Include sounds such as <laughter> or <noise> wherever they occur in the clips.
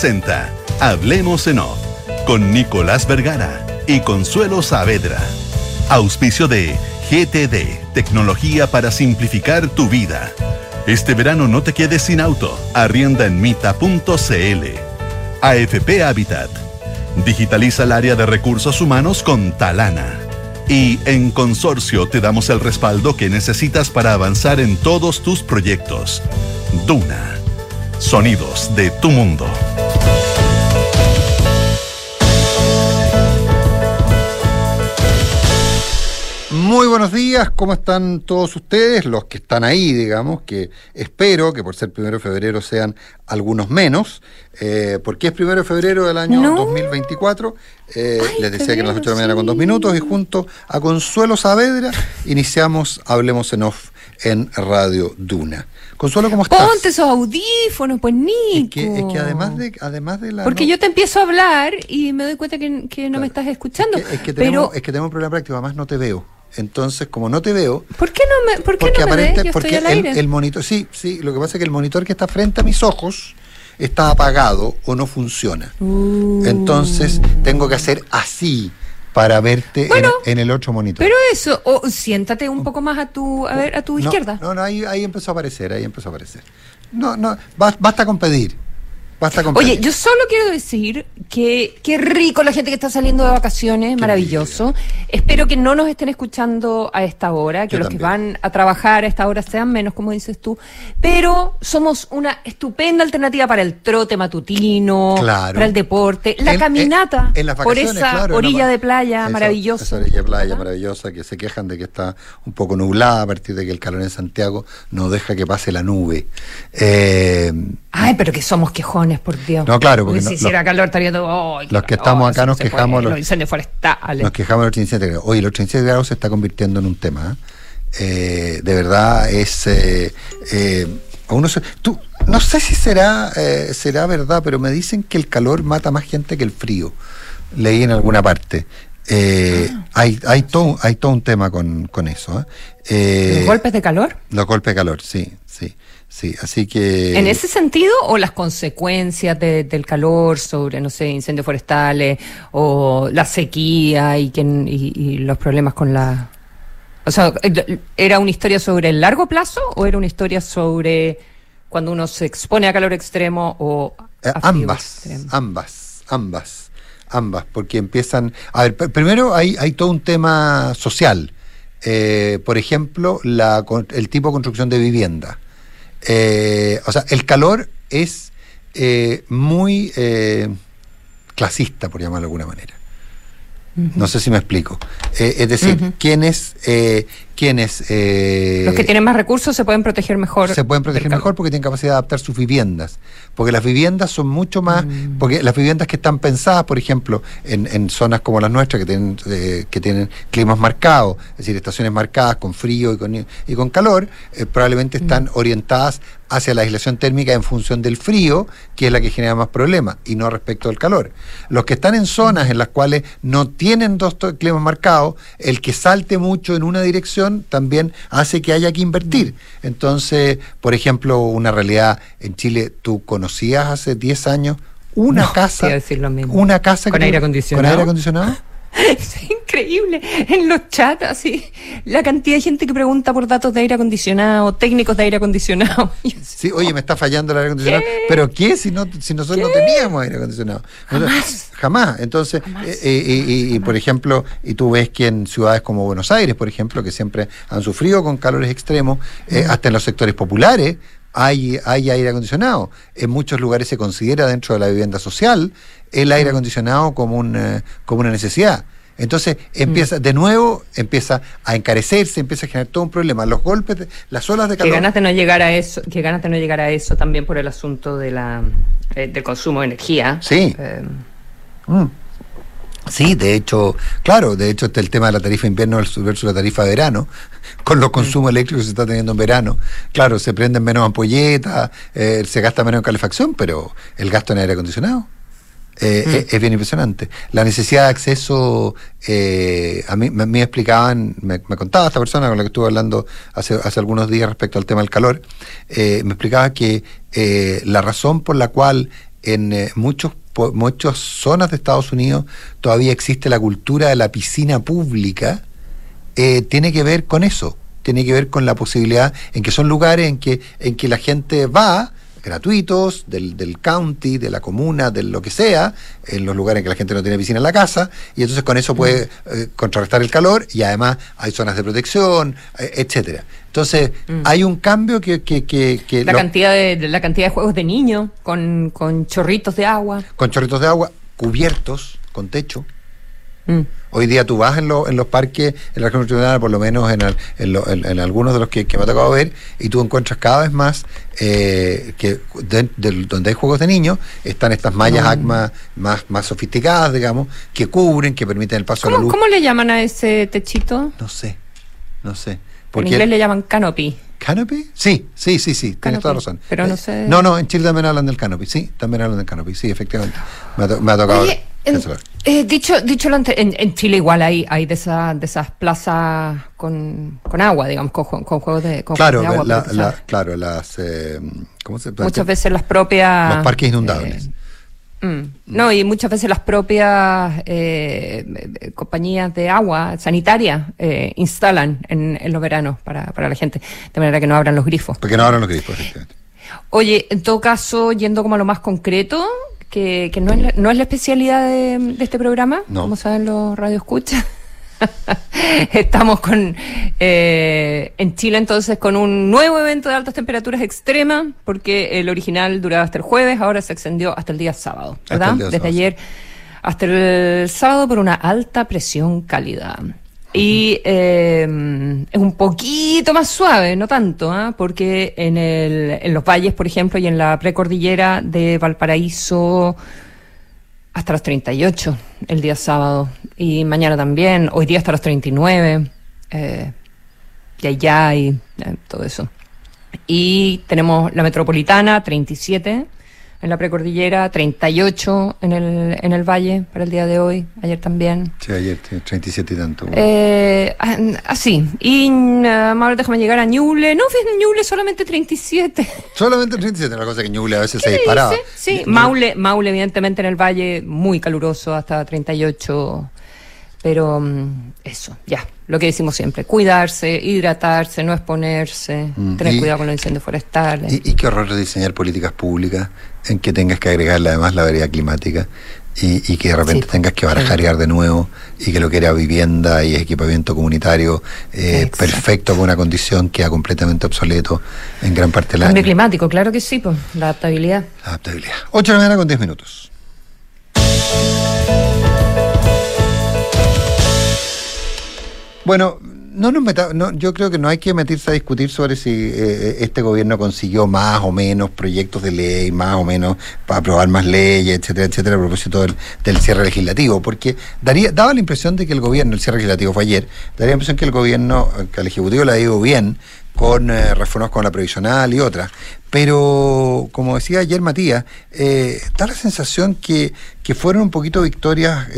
presenta Hablemos en Off con Nicolás Vergara y Consuelo Saavedra. Auspicio de GTD, tecnología para simplificar tu vida. Este verano no te quedes sin auto. Arrienda en mita.cl. AFP Habitat. Digitaliza el área de recursos humanos con Talana. Y en Consorcio te damos el respaldo que necesitas para avanzar en todos tus proyectos. Duna. Sonidos de tu mundo. Muy buenos días, ¿cómo están todos ustedes? Los que están ahí, digamos, que espero que por ser primero de febrero sean algunos menos, eh, porque es primero de febrero del año 2024. Eh, les decía que a las 8 de la mañana con dos minutos y junto a Consuelo Saavedra iniciamos Hablemos en Off en Radio Duna. Consuelo, ¿cómo estás? Ponte esos audífonos, pues Nico. Es que, es que además de además de la Porque yo te empiezo a hablar y me doy cuenta que, que no me estás escuchando. Es que, es que tenemos, es que tenemos un problema práctico, además no te veo. Entonces, como no te veo. ¿Por qué no me, por qué porque no me aparente, ves? Yo porque estoy al el, aire. el monitor, sí, sí, lo que pasa es que el monitor que está frente a mis ojos está apagado o no funciona. Uh. Entonces, tengo que hacer así para verte en- Bueno, en, el otro monitor. Pero eso, o siéntate un poco más a tu, a ver, a tu no, izquierda. No, no, ahí, ahí empezó a aparecer, ahí empezó a aparecer. No, no, bas- basta con pedir. Basta con Oye, yo solo quiero decir que qué rico la gente que está saliendo de vacaciones, maravilloso. Espero que no nos estén escuchando a esta hora, que Yo los también. que van a trabajar a esta hora sean menos, como dices tú. Pero somos una estupenda alternativa para el trote matutino, Claro. para el deporte, la En- caminata en- en las por esa claro, orilla la- de playa esa- maravillosa. Esa orilla de playa maravillosa que se quejan de que está un poco nublada a partir de que el calor en Santiago no deja que pase la nube. Eh, Ay, pero que somos quejones, por Dios. No, claro, porque si no- hiciera los- calor estaría todo. "Ay, qué los que estamos acá nos quejamos, puede, los- incendios forestales. nos quejamos de los 87 grados. Oye, los 87 grados se está convirtiendo en un tema. ¿eh? Eh, de verdad es. eh, eh, uno se- tú, no sé si será, eh, será verdad, pero me dicen que el calor mata más gente que el frío. Leí en alguna parte. Eh, Ah. hay, hay, todo, hay todo un tema con, con eso. ¿eh? Eh, ¿Los golpes de calor? Los golpes de calor, sí, sí, sí. Así que. ¿En ese sentido o las consecuencias de- del calor sobre, no sé, incendios forestales o la sequía y, que, y, y los problemas con la... O sea, ¿era una historia sobre el largo plazo o era una historia sobre cuando uno se expone a calor extremo o Eh, ambas, extremo? ambas, ambas, ambas, porque empiezan. A ver, pr- primero hay, hay todo un tema social. Eh, por ejemplo, la, el tipo de construcción de vivienda. Eh, o sea, el calor es eh, muy eh, clasista, por llamarlo de alguna manera. No sé si me explico. Eh, es decir, Ujú. quienes, eh, quienes eh, Los que tienen más recursos se pueden proteger mejor. se pueden proteger mejor porque tienen capacidad de adaptar sus viviendas. Porque las viviendas son mucho más, Mm. porque las viviendas que están pensadas, por ejemplo, en, en zonas como las nuestras, que tienen, eh, que tienen climas marcados, es decir, estaciones marcadas con frío y con, y con calor, eh, probablemente Mm. están orientadas hacia la aislación térmica en función del frío, que es la que genera más problemas, y no respecto del calor. Los que están en zonas en las cuales no tienen dos climas marcados, el que salte mucho en una dirección también hace que haya que invertir. Entonces, por ejemplo, una realidad en Chile, ¿tú conocías hace 10 años una No, casa? decir lo mismo. Una casa ¿Con que- aire acondicionado? ¿Con aire acondicionado? <laughs> Es increíble. En los chats, así, la cantidad de gente que pregunta por datos de aire acondicionado, técnicos de aire acondicionado. <laughs> Sí, oye, me está fallando el aire acondicionado. ¿Qué? ¿Pero qué si, no, si nosotros no teníamos aire acondicionado? Jamás. Jamás. Entonces, Jamás. eh, eh, y, por ejemplo, y tú ves que en ciudades como Buenos Aires, por ejemplo, que siempre han sufrido con calores extremos, eh, hasta en los sectores populares, hay, hay aire acondicionado. En muchos lugares se considera dentro de la vivienda social el aire acondicionado como, un, eh, como una necesidad. Entonces empieza, de nuevo, empieza a encarecerse, empieza a generar todo un problema. Los golpes, de- las olas de Que calor. ganas de no llegar a eso, que ganas de no llegar a eso también por el asunto de la eh, del consumo de energía. Sí. Eh, Mm. Sí, de hecho, claro, de hecho está el tema de la tarifa invierno versus la tarifa verano, <laughs> con los consumos eléctricos que se está teniendo en verano. Claro, se prenden menos ampolletas, eh, se gasta menos en calefacción, pero el gasto en aire acondicionado eh, es, es bien impresionante. La necesidad de acceso, eh, a mí me, me explicaban, me, me contaba esta persona con la que estuve hablando hace, hace algunos días respecto al tema del calor, eh, me explicaba que eh, la razón por la cual en eh, muchos muchas zonas de Estados Unidos todavía existe la cultura de la piscina pública, eh, tiene que ver con eso, tiene que ver con la posibilidad en que son lugares en que, en que la gente va gratuitos del, del county, de la comuna, de lo que sea, en los lugares en que la gente no tiene piscina en la casa, y entonces con eso puede mm. eh, contrarrestar el calor y además hay zonas de protección, eh, etcétera. Entonces, mm. hay un cambio que... que, que, la, cantidad de, la cantidad de juegos de niños con, con chorritos de agua. Con chorritos de agua, cubiertos, con techo. Mm. Hoy día tú vas en, en los parques, en la región metropolitana, por lo menos en, en, algunos de los que, me ha tocado ver, y tú encuentras cada vez más eh, que donde hay juegos de niños están estas mallas ACMA más, más sofisticadas, digamos, que cubren, que permiten el paso de la luz. ¿Cómo le llaman a ese techito? No sé, no sé. en inglés le llaman canopy. ¿Canopy? Sí, sí, sí, sí, tienes toda razón. Pero no eh, sé. No, no, en Chile también hablan del canopy, sí, también hablan del canopy, sí, efectivamente. Me ha, tocado. Eh, dicho dicho lo en, en, Chile igual hay hay de, esa, de esas plazas con, con agua, digamos, con, con juegos de, con claro, agua. La, claro, las... Eh, ¿cómo se, muchas veces las propias... Los parques inundables. Eh, mm, no, y muchas veces las propias eh, compañías de agua sanitaria eh, instalan en, en, los veranos para, para la gente, de manera que no abran los grifos. Porque no abran los grifos, efectivamente. Oye, en todo caso, yendo como a lo más concreto, que, no, es la, no es la especialidad de, este programa, como saben los radioescuchas. <laughs> Estamos con eh, en Chile entonces con un nuevo evento de altas temperaturas extremas, porque el original duraba hasta el jueves, ahora se extendió hasta el día sábado, ¿verdad? Desde ayer hasta el sábado por una alta presión cálida. Y eh, es un poquito más suave, no tanto, ¿ah? porque en, el, en los valles, por ejemplo, y en la precordillera de Valparaíso, hasta los 38 el día sábado. Y mañana también, hoy día hasta los 39. Eh, y allá y eh, todo eso. Y tenemos la metropolitana, 37 en la precordillera, 38 en el, en el valle para el día de hoy, ayer también. Sí, ayer 37 y tanto. Eh, así. Ah, y uh, déjame llegar a Ñuble. No, ves Ñuble solamente 37. Solamente 37, la cosa que Ñuble a veces se disparaba. Sí, Maule, Maule, evidentemente en el valle, muy caluroso, hasta 38 pero mm, eso, ya, lo que decimos siempre, cuidarse, hidratarse, no exponerse, mm, tener cuidado con los incendios forestales. Y, qué horror diseñar políticas públicas en que tengas que agregarle además la variedad climática y, que de repente tengas que barajar de nuevo y que lo que era vivienda y equipamiento comunitario eh, perfecto con una condición queda completamente obsoleto en gran parte del año. Cambio climático, claro que sí, pues, la adaptabilidad. La adaptabilidad. 8 de la mañana con 10 minutos. Bueno, no nos meta, no, yo creo que no hay que meterse a discutir sobre si eh, eh, este gobierno consiguió más o menos proyectos de ley, más o menos para aprobar más leyes, etcétera, etcétera, a propósito del, cierre legislativo, porque daría, daba la impresión de que el gobierno, el cierre legislativo fue ayer, daría la impresión que el gobierno, que al Ejecutivo le ha ido bien con eh, reformas como la previsional y otras, pero como decía ayer Matías, da la sensación que, que fueron un poquito victorias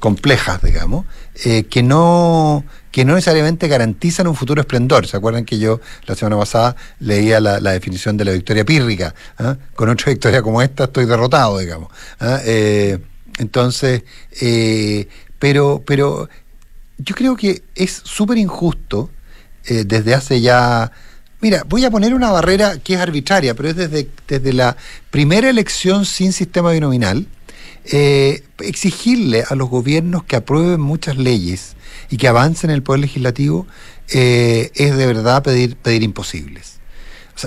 complejas, digamos, eh, que no que no necesariamente garantizan un futuro esplendor. ¿Se acuerdan que yo la semana pasada leía la, definición de la victoria pírrica? ¿ah? Con otra victoria como esta estoy derrotado, digamos. ¿ah? Eh, entonces, eh, pero, pero yo creo que es súper injusto desde hace ya... Mira, voy a poner una barrera que es arbitraria, pero es desde, desde la primera elección sin sistema binominal, eh, exigirle a los gobiernos que aprueben muchas leyes y que avancen en el poder legislativo eh, es de verdad pedir, pedir imposibles.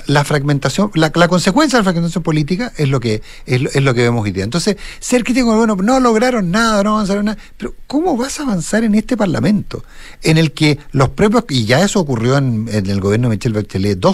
la fragmentación, la, consecuencia de la fragmentación política es lo que es lo, que vemos hoy día. Entonces, ser crítico, bueno, no lograron nada, no avanzaron nada, pero ¿cómo vas a avanzar en este Parlamento? En el que los propios, y ya eso ocurrió en, el gobierno de Michel Bachelet II,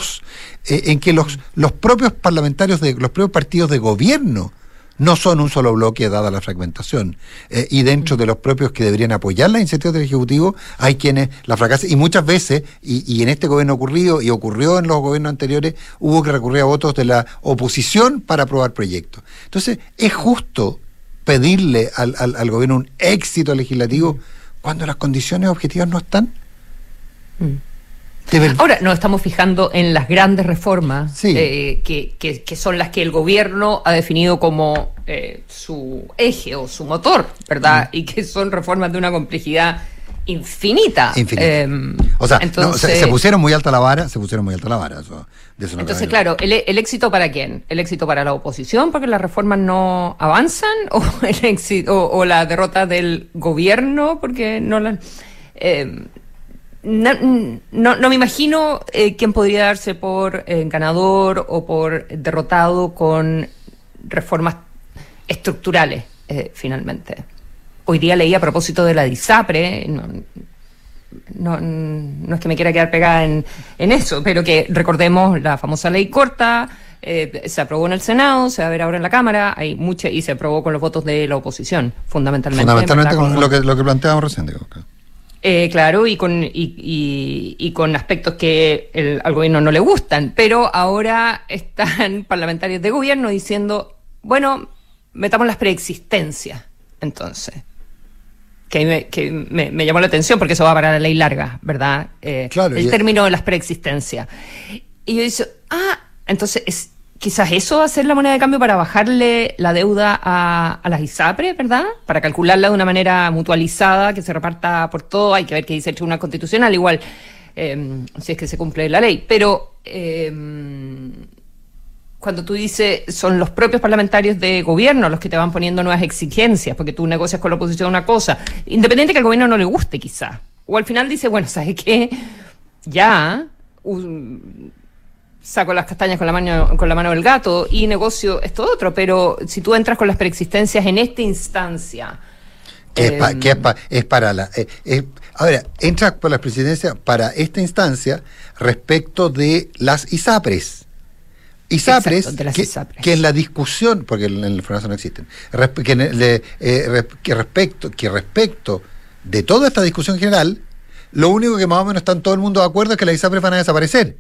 eh, en que los, los propios parlamentarios de los propios partidos de gobierno no son un solo bloque dada la fragmentación. Eh, y dentro de los propios que deberían apoyar la iniciativa del Ejecutivo, hay quienes la fracasan. Y muchas veces, y, en este gobierno ocurrido, y ocurrió en los gobiernos anteriores, hubo que recurrir a votos de la oposición para aprobar proyectos. Entonces, es justo pedirle al, al, gobierno un éxito legislativo cuando las condiciones objetivas no están. Mm. Ahora nos estamos fijando en las grandes reformas Sí. eh, que, que- que son las que el gobierno ha definido como eh, su eje o su motor, ¿verdad? Mm. Y que son reformas de una complejidad infinita. Infinita. Eh, o sea, no, se, se pusieron muy alta la vara, se pusieron muy alta la vara. eso- de eso no entonces, claro, ¿el, el éxito para quién? ¿El éxito para la oposición porque las reformas no avanzan? <laughs> ¿O, el éxito, o, o la derrota del gobierno porque no la... eh, no, no, no me imagino eh, quién podría darse por eh, ganador o por derrotado con reformas estructurales, eh, finalmente. Hoy día leí a propósito de la DISAPRE, no, no, no es que me quiera quedar pegada en, en eso, pero que recordemos la famosa ley corta, eh, se aprobó en el Senado, se va a ver ahora en la Cámara, hay mucha, y se aprobó con los votos de la oposición, fundamentalmente. Fundamentalmente con lo que, lo que planteábamos recién. digo. Eh, claro, y con, y, y- y con aspectos que el- al gobierno no le gustan, pero ahora están <laughs> parlamentarios de gobierno diciendo, bueno, metamos las preexistencias, entonces. Que, me, que me, me llamó la atención porque eso va para la ley larga, ¿verdad? Eh, Claro, el término de las preexistencias. Y yo dije, ah, entonces es, quizás eso va a ser la moneda de cambio para bajarle la deuda a, las ISAPRE, ¿verdad? Para calcularla de una manera mutualizada, que se reparta por todo. Hay que ver qué dice el Tribunal Constitucional, igual, eh, si es que se cumple la ley. Pero eh, cuando tú dices, son los propios parlamentarios de gobierno los que te van poniendo nuevas exigencias, porque tú negocias con la oposición una cosa, independiente que al gobierno no le guste, quizá. O al final dice, bueno, ¿sabes qué? Ya. Saco las castañas con la mano con la mano del gato y negocio esto otro, pero si tú entras con las preexistencias en esta instancia, Que es, pa- em, que es, pa- es para la. eh, eh, ahora, entra por la presidencia para esta instancia respecto de las ISAPRES. ISAPRES, Exacto, de las que, ISAPRES. que en la discusión, porque en el FONASA no existen, que, eh, que respecto, que respecto de toda esta discusión general, lo único que más o menos están todo el mundo de acuerdo es que las ISAPRES van a desaparecer.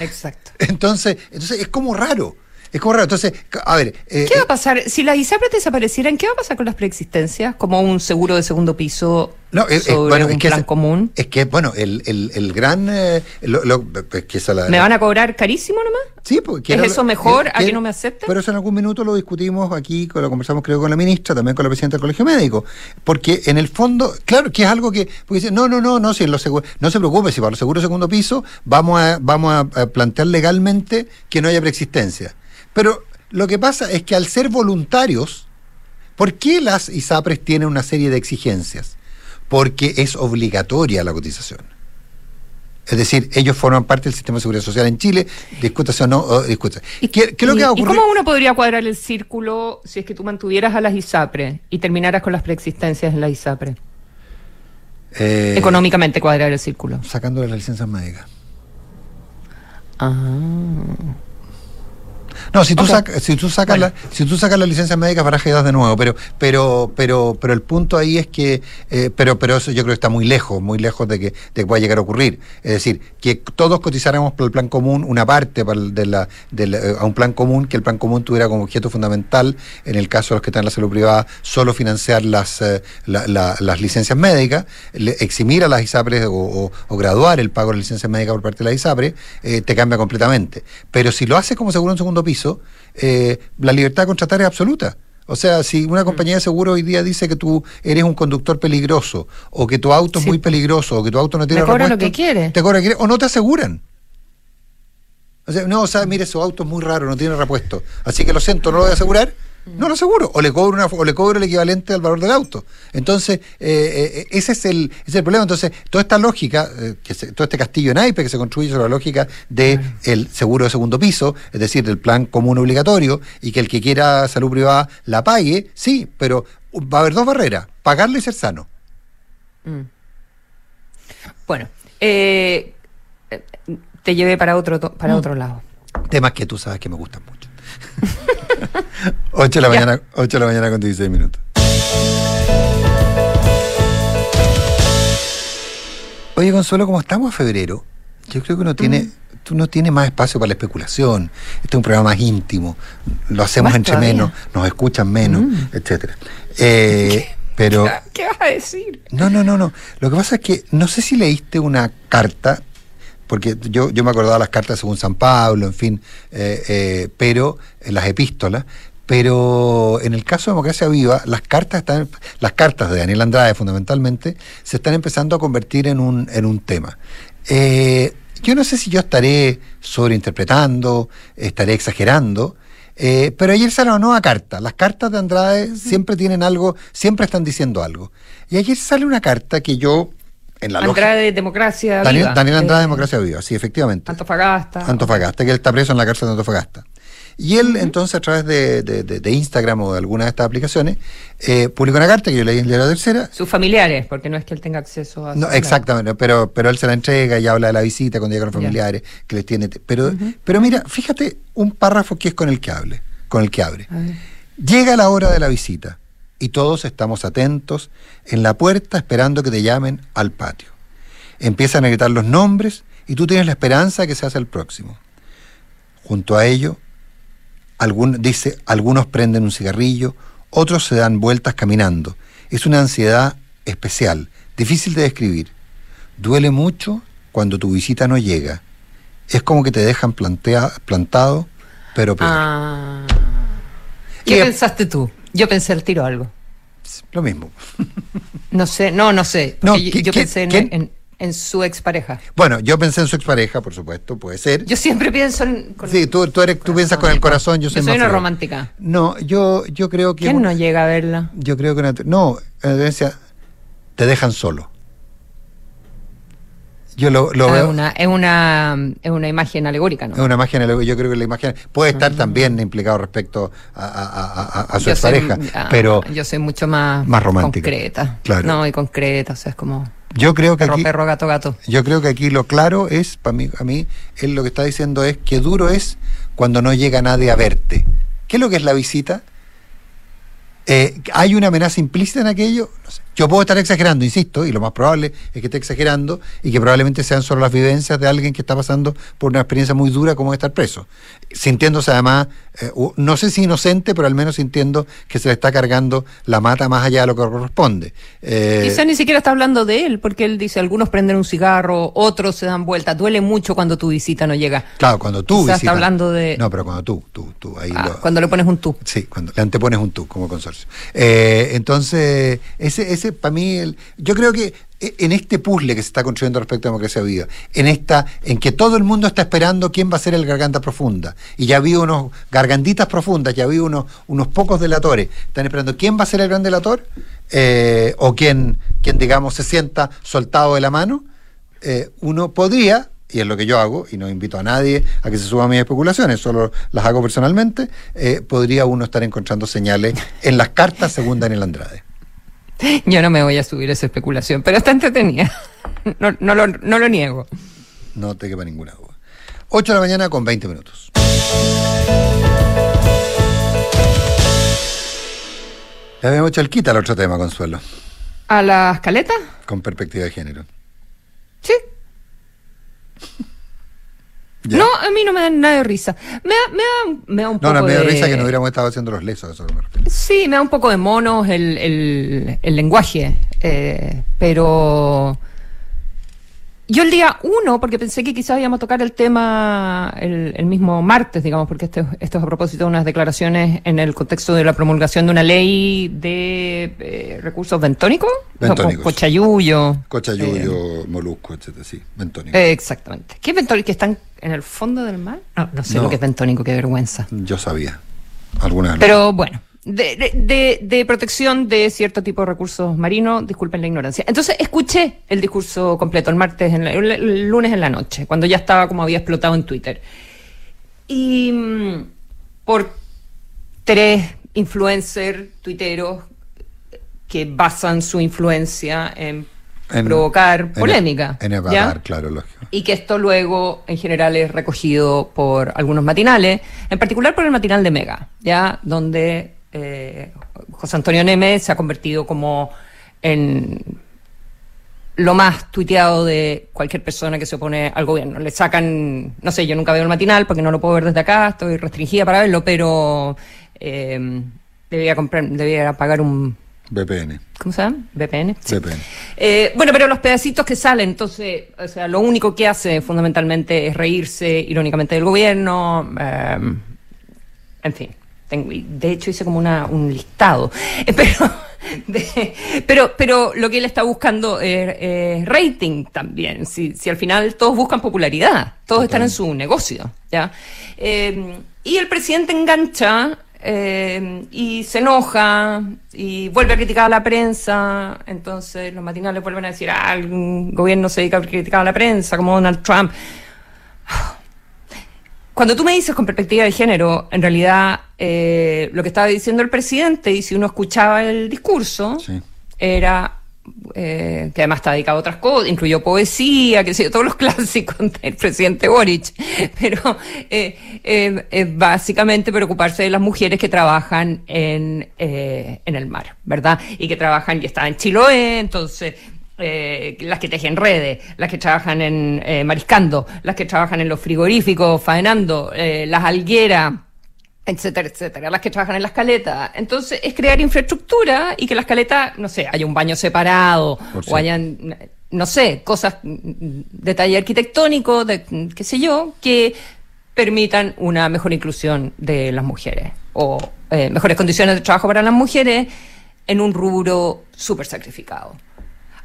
Exacto. Entonces, entonces es como raro. Es como raro. Entonces, a ver. eh, ¿Qué va a pasar si las ISAPRES desaparecieran? ¿Qué va a pasar con las preexistencias? Como un seguro de segundo piso No, es, es- sobre bueno, un es que plan es- común. Es que, bueno, el, el, el gran. eh, lo- lo- es que esa la- ¿Me van a cobrar carísimo nomás? Sí, porque ¿Es eso mejor eh, a que no me acepten? Pero eso en algún minuto lo discutimos aquí, lo conversamos creo con la ministra, también con la presidenta del Colegio Médico. Porque en el fondo, claro, que es algo que. Porque dicen, no, no, no, no, si en los no se preocupe, si para los seguros de segundo piso vamos a, vamos a plantear legalmente que no haya preexistencia. Pero lo que pasa es que al ser voluntarios, ¿por qué las ISAPRES tienen una serie de exigencias? Porque es obligatoria la cotización. Es decir, ellos forman parte del sistema de seguridad social en Chile, discútase o no, o discútase. ¿Qué, qué es lo que ¿Y- va a ¿Y ocurrir? cómo uno podría cuadrar el círculo si es que tú mantuvieras a las ISAPRE y terminaras con las preexistencias en la ISAPRE? Eh, Económicamente cuadrar el círculo. Sacándole las licencias médicas. Ah. No, si tú, sacas, si tú sacas Bueno. la, si tú sacas las licencias médicas, barajas de nuevo, pero, pero, pero, pero el punto ahí es que, eh, pero, pero eso yo creo que está muy lejos, muy lejos de que, de que pueda llegar a ocurrir. Es decir, que todos cotizáramos por el plan común, una parte para el de la, de la- eh, a un plan común, que el plan común tuviera como objeto fundamental, en el caso de los que están en la salud privada, solo financiar las, eh, la- la- las licencias médicas, le- eximir a las ISAPRES o, o- o graduar el pago de las licencias médicas por parte de la ISAPRE, eh, te cambia completamente. Pero si lo haces como seguro en segundo piso, eh, la libertad de contratar es absoluta. O sea, si una compañía de seguro hoy día dice que tú eres un conductor peligroso, o que tu auto es muy peligroso, o que tu auto no tiene lo repuesto, que quiere. Te cobra lo que quiere, o no te aseguran. O sea, no, o sea, mire, su auto es muy raro, no tiene repuesto. Así que lo siento, no lo voy a asegurar. No lo aseguro. O le cobro una, o le cobro el equivalente al valor del auto. Entonces, eh, eh, ese es el, ese es el problema. Entonces, toda esta lógica, eh, que se- todo este castillo en naipe que se construye sobre la lógica del el seguro de segundo piso, es decir, del plan común obligatorio, y que el que quiera salud privada la pague, sí, pero va a haber dos barreras, pagarlo y ser sano. Mm. Bueno, eh, te llevé para otro para Mm. otro lado. Temas que tú sabes que me gustan mucho. <laughs> 8 de la Ya. mañana, 8 de la mañana con 16 minutos. Oye, Consuelo, como estamos a febrero, yo creo que uno tiene, tú no tienes más espacio para la especulación. Este es un programa más íntimo. Lo hacemos Más entre todavía. menos, nos escuchan menos, Mm. etcétera. Eh, Pero, ¿Qué vas a decir? no, no, no, no. Lo que pasa es que no sé si leíste una carta, porque yo, yo me acordaba las cartas según San Pablo, en fin, eh, eh, pero las epístolas, pero en el caso de Democracia Viva, las cartas están, las cartas de Daniel Andrade fundamentalmente, se están empezando a convertir en un, en un tema. Eh, yo no sé si yo estaré sobreinterpretando, estaré exagerando, eh, pero ayer salió una nueva carta. Las cartas de Andrade siempre tienen algo, siempre están diciendo algo. Y ayer sale una carta que yo, en la Andrade, Democracia. Daniel, Viva. Daniel Andrade, Eh, Democracia Viva, sí, efectivamente. Antofagasta. Antofagasta, que él está preso en la cárcel de Antofagasta. Y él, entonces, a través de, de- de- de Instagram o de alguna de estas aplicaciones, eh, publicó una carta que yo leí en La Tercera. Sus familiares, porque no es que él tenga acceso a. No, exactamente, pero, pero él se la entrega y habla de la visita cuando llega con los familiares, que les tiene. Pero, pero mira, fíjate un párrafo que es con el que hable, con el que abre. Llega la hora de la visita y todos estamos atentos en la puerta esperando que te llamen al patio. Empiezan a gritar los nombres y tú tienes la esperanza de que seas el próximo. Junto a ello, algún, dice, algunos prenden un cigarrillo, otros se dan vueltas caminando. Es una ansiedad especial, difícil de describir. Duele mucho cuando tu visita no llega. Es como que te dejan plantea- plantado, pero peor. Ah. ¿Qué pensaste tú? Yo pensé el tiro algo. Lo mismo. No sé, no, no sé. No, yo, ¿qui- yo qui- pensé en, en- en su expareja. Bueno, yo pensé en su expareja, por supuesto, puede ser. Yo siempre pienso en. con- sí, tú, tú, eres, tú piensas con el corazón, yo soy Yo soy más una frío. romántica. No, yo, yo creo que. ¿Quién no llega a verla? Yo creo que una, no, en esencia, te dejan solo. Yo lo, lo Ah, veo. es, una, es, una, es una imagen alegórica, ¿no? Es una imagen, yo creo que la imagen puede estar también implicado respecto a, a- a- a- su expareja, ah, pero Yo soy mucho más. Más romántica. Concreta. Claro. No, y concreta, o sea, es como. Yo creo que Perro, aquí, perro, gato, gato. Yo creo que aquí lo claro es, para mí, a mí, él lo que está diciendo es que duro es cuando no llega nadie a verte. ¿Qué es lo que es la visita? Eh, ¿Hay una amenaza implícita en aquello? No sé. Yo puedo estar exagerando, insisto, y lo más probable es que esté exagerando y que probablemente sean solo las vivencias de alguien que está pasando por una experiencia muy dura como estar preso. Sintiéndose además, eh, no sé si inocente, pero al menos sintiendo que se le está cargando la mata más allá de lo que corresponde. Eh, Quizá ni siquiera está hablando de él, porque él dice, algunos prenden un cigarro, otros se dan vuelta. Duele mucho cuando tu visita no llega. Claro, cuando tú Quizás está hablando de- No, pero cuando tú, tú, tú, ahí Ah, lo- cuando le pones un tú. Sí, cuando le antepones un tú como consorcio. Eh, entonces, ese, ese para mí, el- yo creo que e- en este puzzle que se está construyendo respecto a democracia viva, en esta, en que todo el mundo está esperando quién va a ser el garganta profunda, y ya vi unos gargantitas profundas, ya vi unos, unos pocos delatores, están esperando quién va a ser el gran delator, eh, o quién, quién, digamos, se sienta soltado de la mano, eh, uno podría, y es lo que yo hago, y no invito a nadie a que se suba a mis especulaciones, solo las hago personalmente, eh, podría uno estar encontrando señales en las cartas según Daniel Andrade. <laughs> Yo no me voy a subir a esa especulación, pero está entretenida. <laughs> No, no, lo, no lo niego. No te quepa ninguna duda. 8 de la mañana con 20 minutos. Le habíamos hecho el quita al otro tema, Consuelo, ¿A la escaleta? con perspectiva de género. Sí. <laughs> No, a mí no me da nada de risa. Me da, me da, me da un No, poco no, me da de... risa que no hubiéramos estado haciendo los lesos, eso me refiero. Sí, me da un poco de monos el, el, el lenguaje, eh, pero yo el día uno, porque pensé que quizás íbamos a tocar el tema el, el mismo martes, digamos, porque esto, esto es a propósito de unas declaraciones en el contexto de la promulgación de una ley de eh, recursos bentónicos, Bentónicos. O cochayuyo. Cochayuyo, molusco, etcétera, sí, bentónico. Eh, exactamente. ¿Qué es bentónico? ¿Que están en el fondo del mar? No, no sé No. lo que es bentónico, qué vergüenza. Yo sabía. Algunas Pero bueno, de, de- de- protección de cierto tipo de recursos marinos, disculpen la ignorancia. Entonces escuché el discurso completo el martes, en la- el, lunes en la noche, cuando ya estaba como había explotado en Twitter. Y mm, por tres influencers tuiteros que basan su influencia en, En- provocar en- polémica. En, ¿ya? evadir, claro, lógico. y que esto luego en general es recogido por algunos matinales, en particular por el matinal de Mega, ya donde eh, José Antonio Neme se ha convertido como en lo más tuiteado de cualquier persona que se opone al gobierno. Le sacan, no sé, yo nunca veo el matinal porque no lo puedo ver desde acá, estoy restringida para verlo, pero eh, debía comprar, debía pagar un, VPN. ¿Cómo se llama? VPN. Sí. VPN. Eh, bueno, pero los pedacitos que salen, entonces, o sea, lo único que hace fundamentalmente es reírse irónicamente del gobierno. eh, en fin, tengo- de hecho hice como una, un listado. <laughs> Eh, Pero, de- pero, pero lo que él está buscando es, es rating también. Si, si al final todos buscan popularidad, todos están en su negocio. ¿ya? Eh, y el presidente engancha eh, y se enoja y vuelve a criticar a la prensa. Entonces los matinales vuelven a decir, ah, el gobierno se dedica a criticar a la prensa, como Donald Trump. Cuando tú me dices con perspectiva de género, en realidad eh, lo que estaba diciendo el presidente, y si uno escuchaba el discurso, Sí. era eh, que además está dedicado a otras cosas, incluyó poesía, que sé yo, todos los <laughs> clásicos del presidente Boric, <laughs> pero eh, eh, básicamente preocuparse de las mujeres que trabajan en, en el mar, ¿verdad? Y que trabajan y están en Chiloé, entonces eh, las que tejen redes, las que trabajan en eh, mariscando, las que trabajan en los frigoríficos, faenando, eh, las algueras, etcétera, etcétera, las que trabajan en las caletas. Entonces, es crear infraestructura y que las caletas, no sé, haya un baño separado, Por o hayan, no sé, cosas, mm, detalle arquitectónico, de, mm, qué sé yo, que permitan una mejor inclusión de las mujeres o eh, mejores condiciones de trabajo para las mujeres en un rubro súper sacrificado.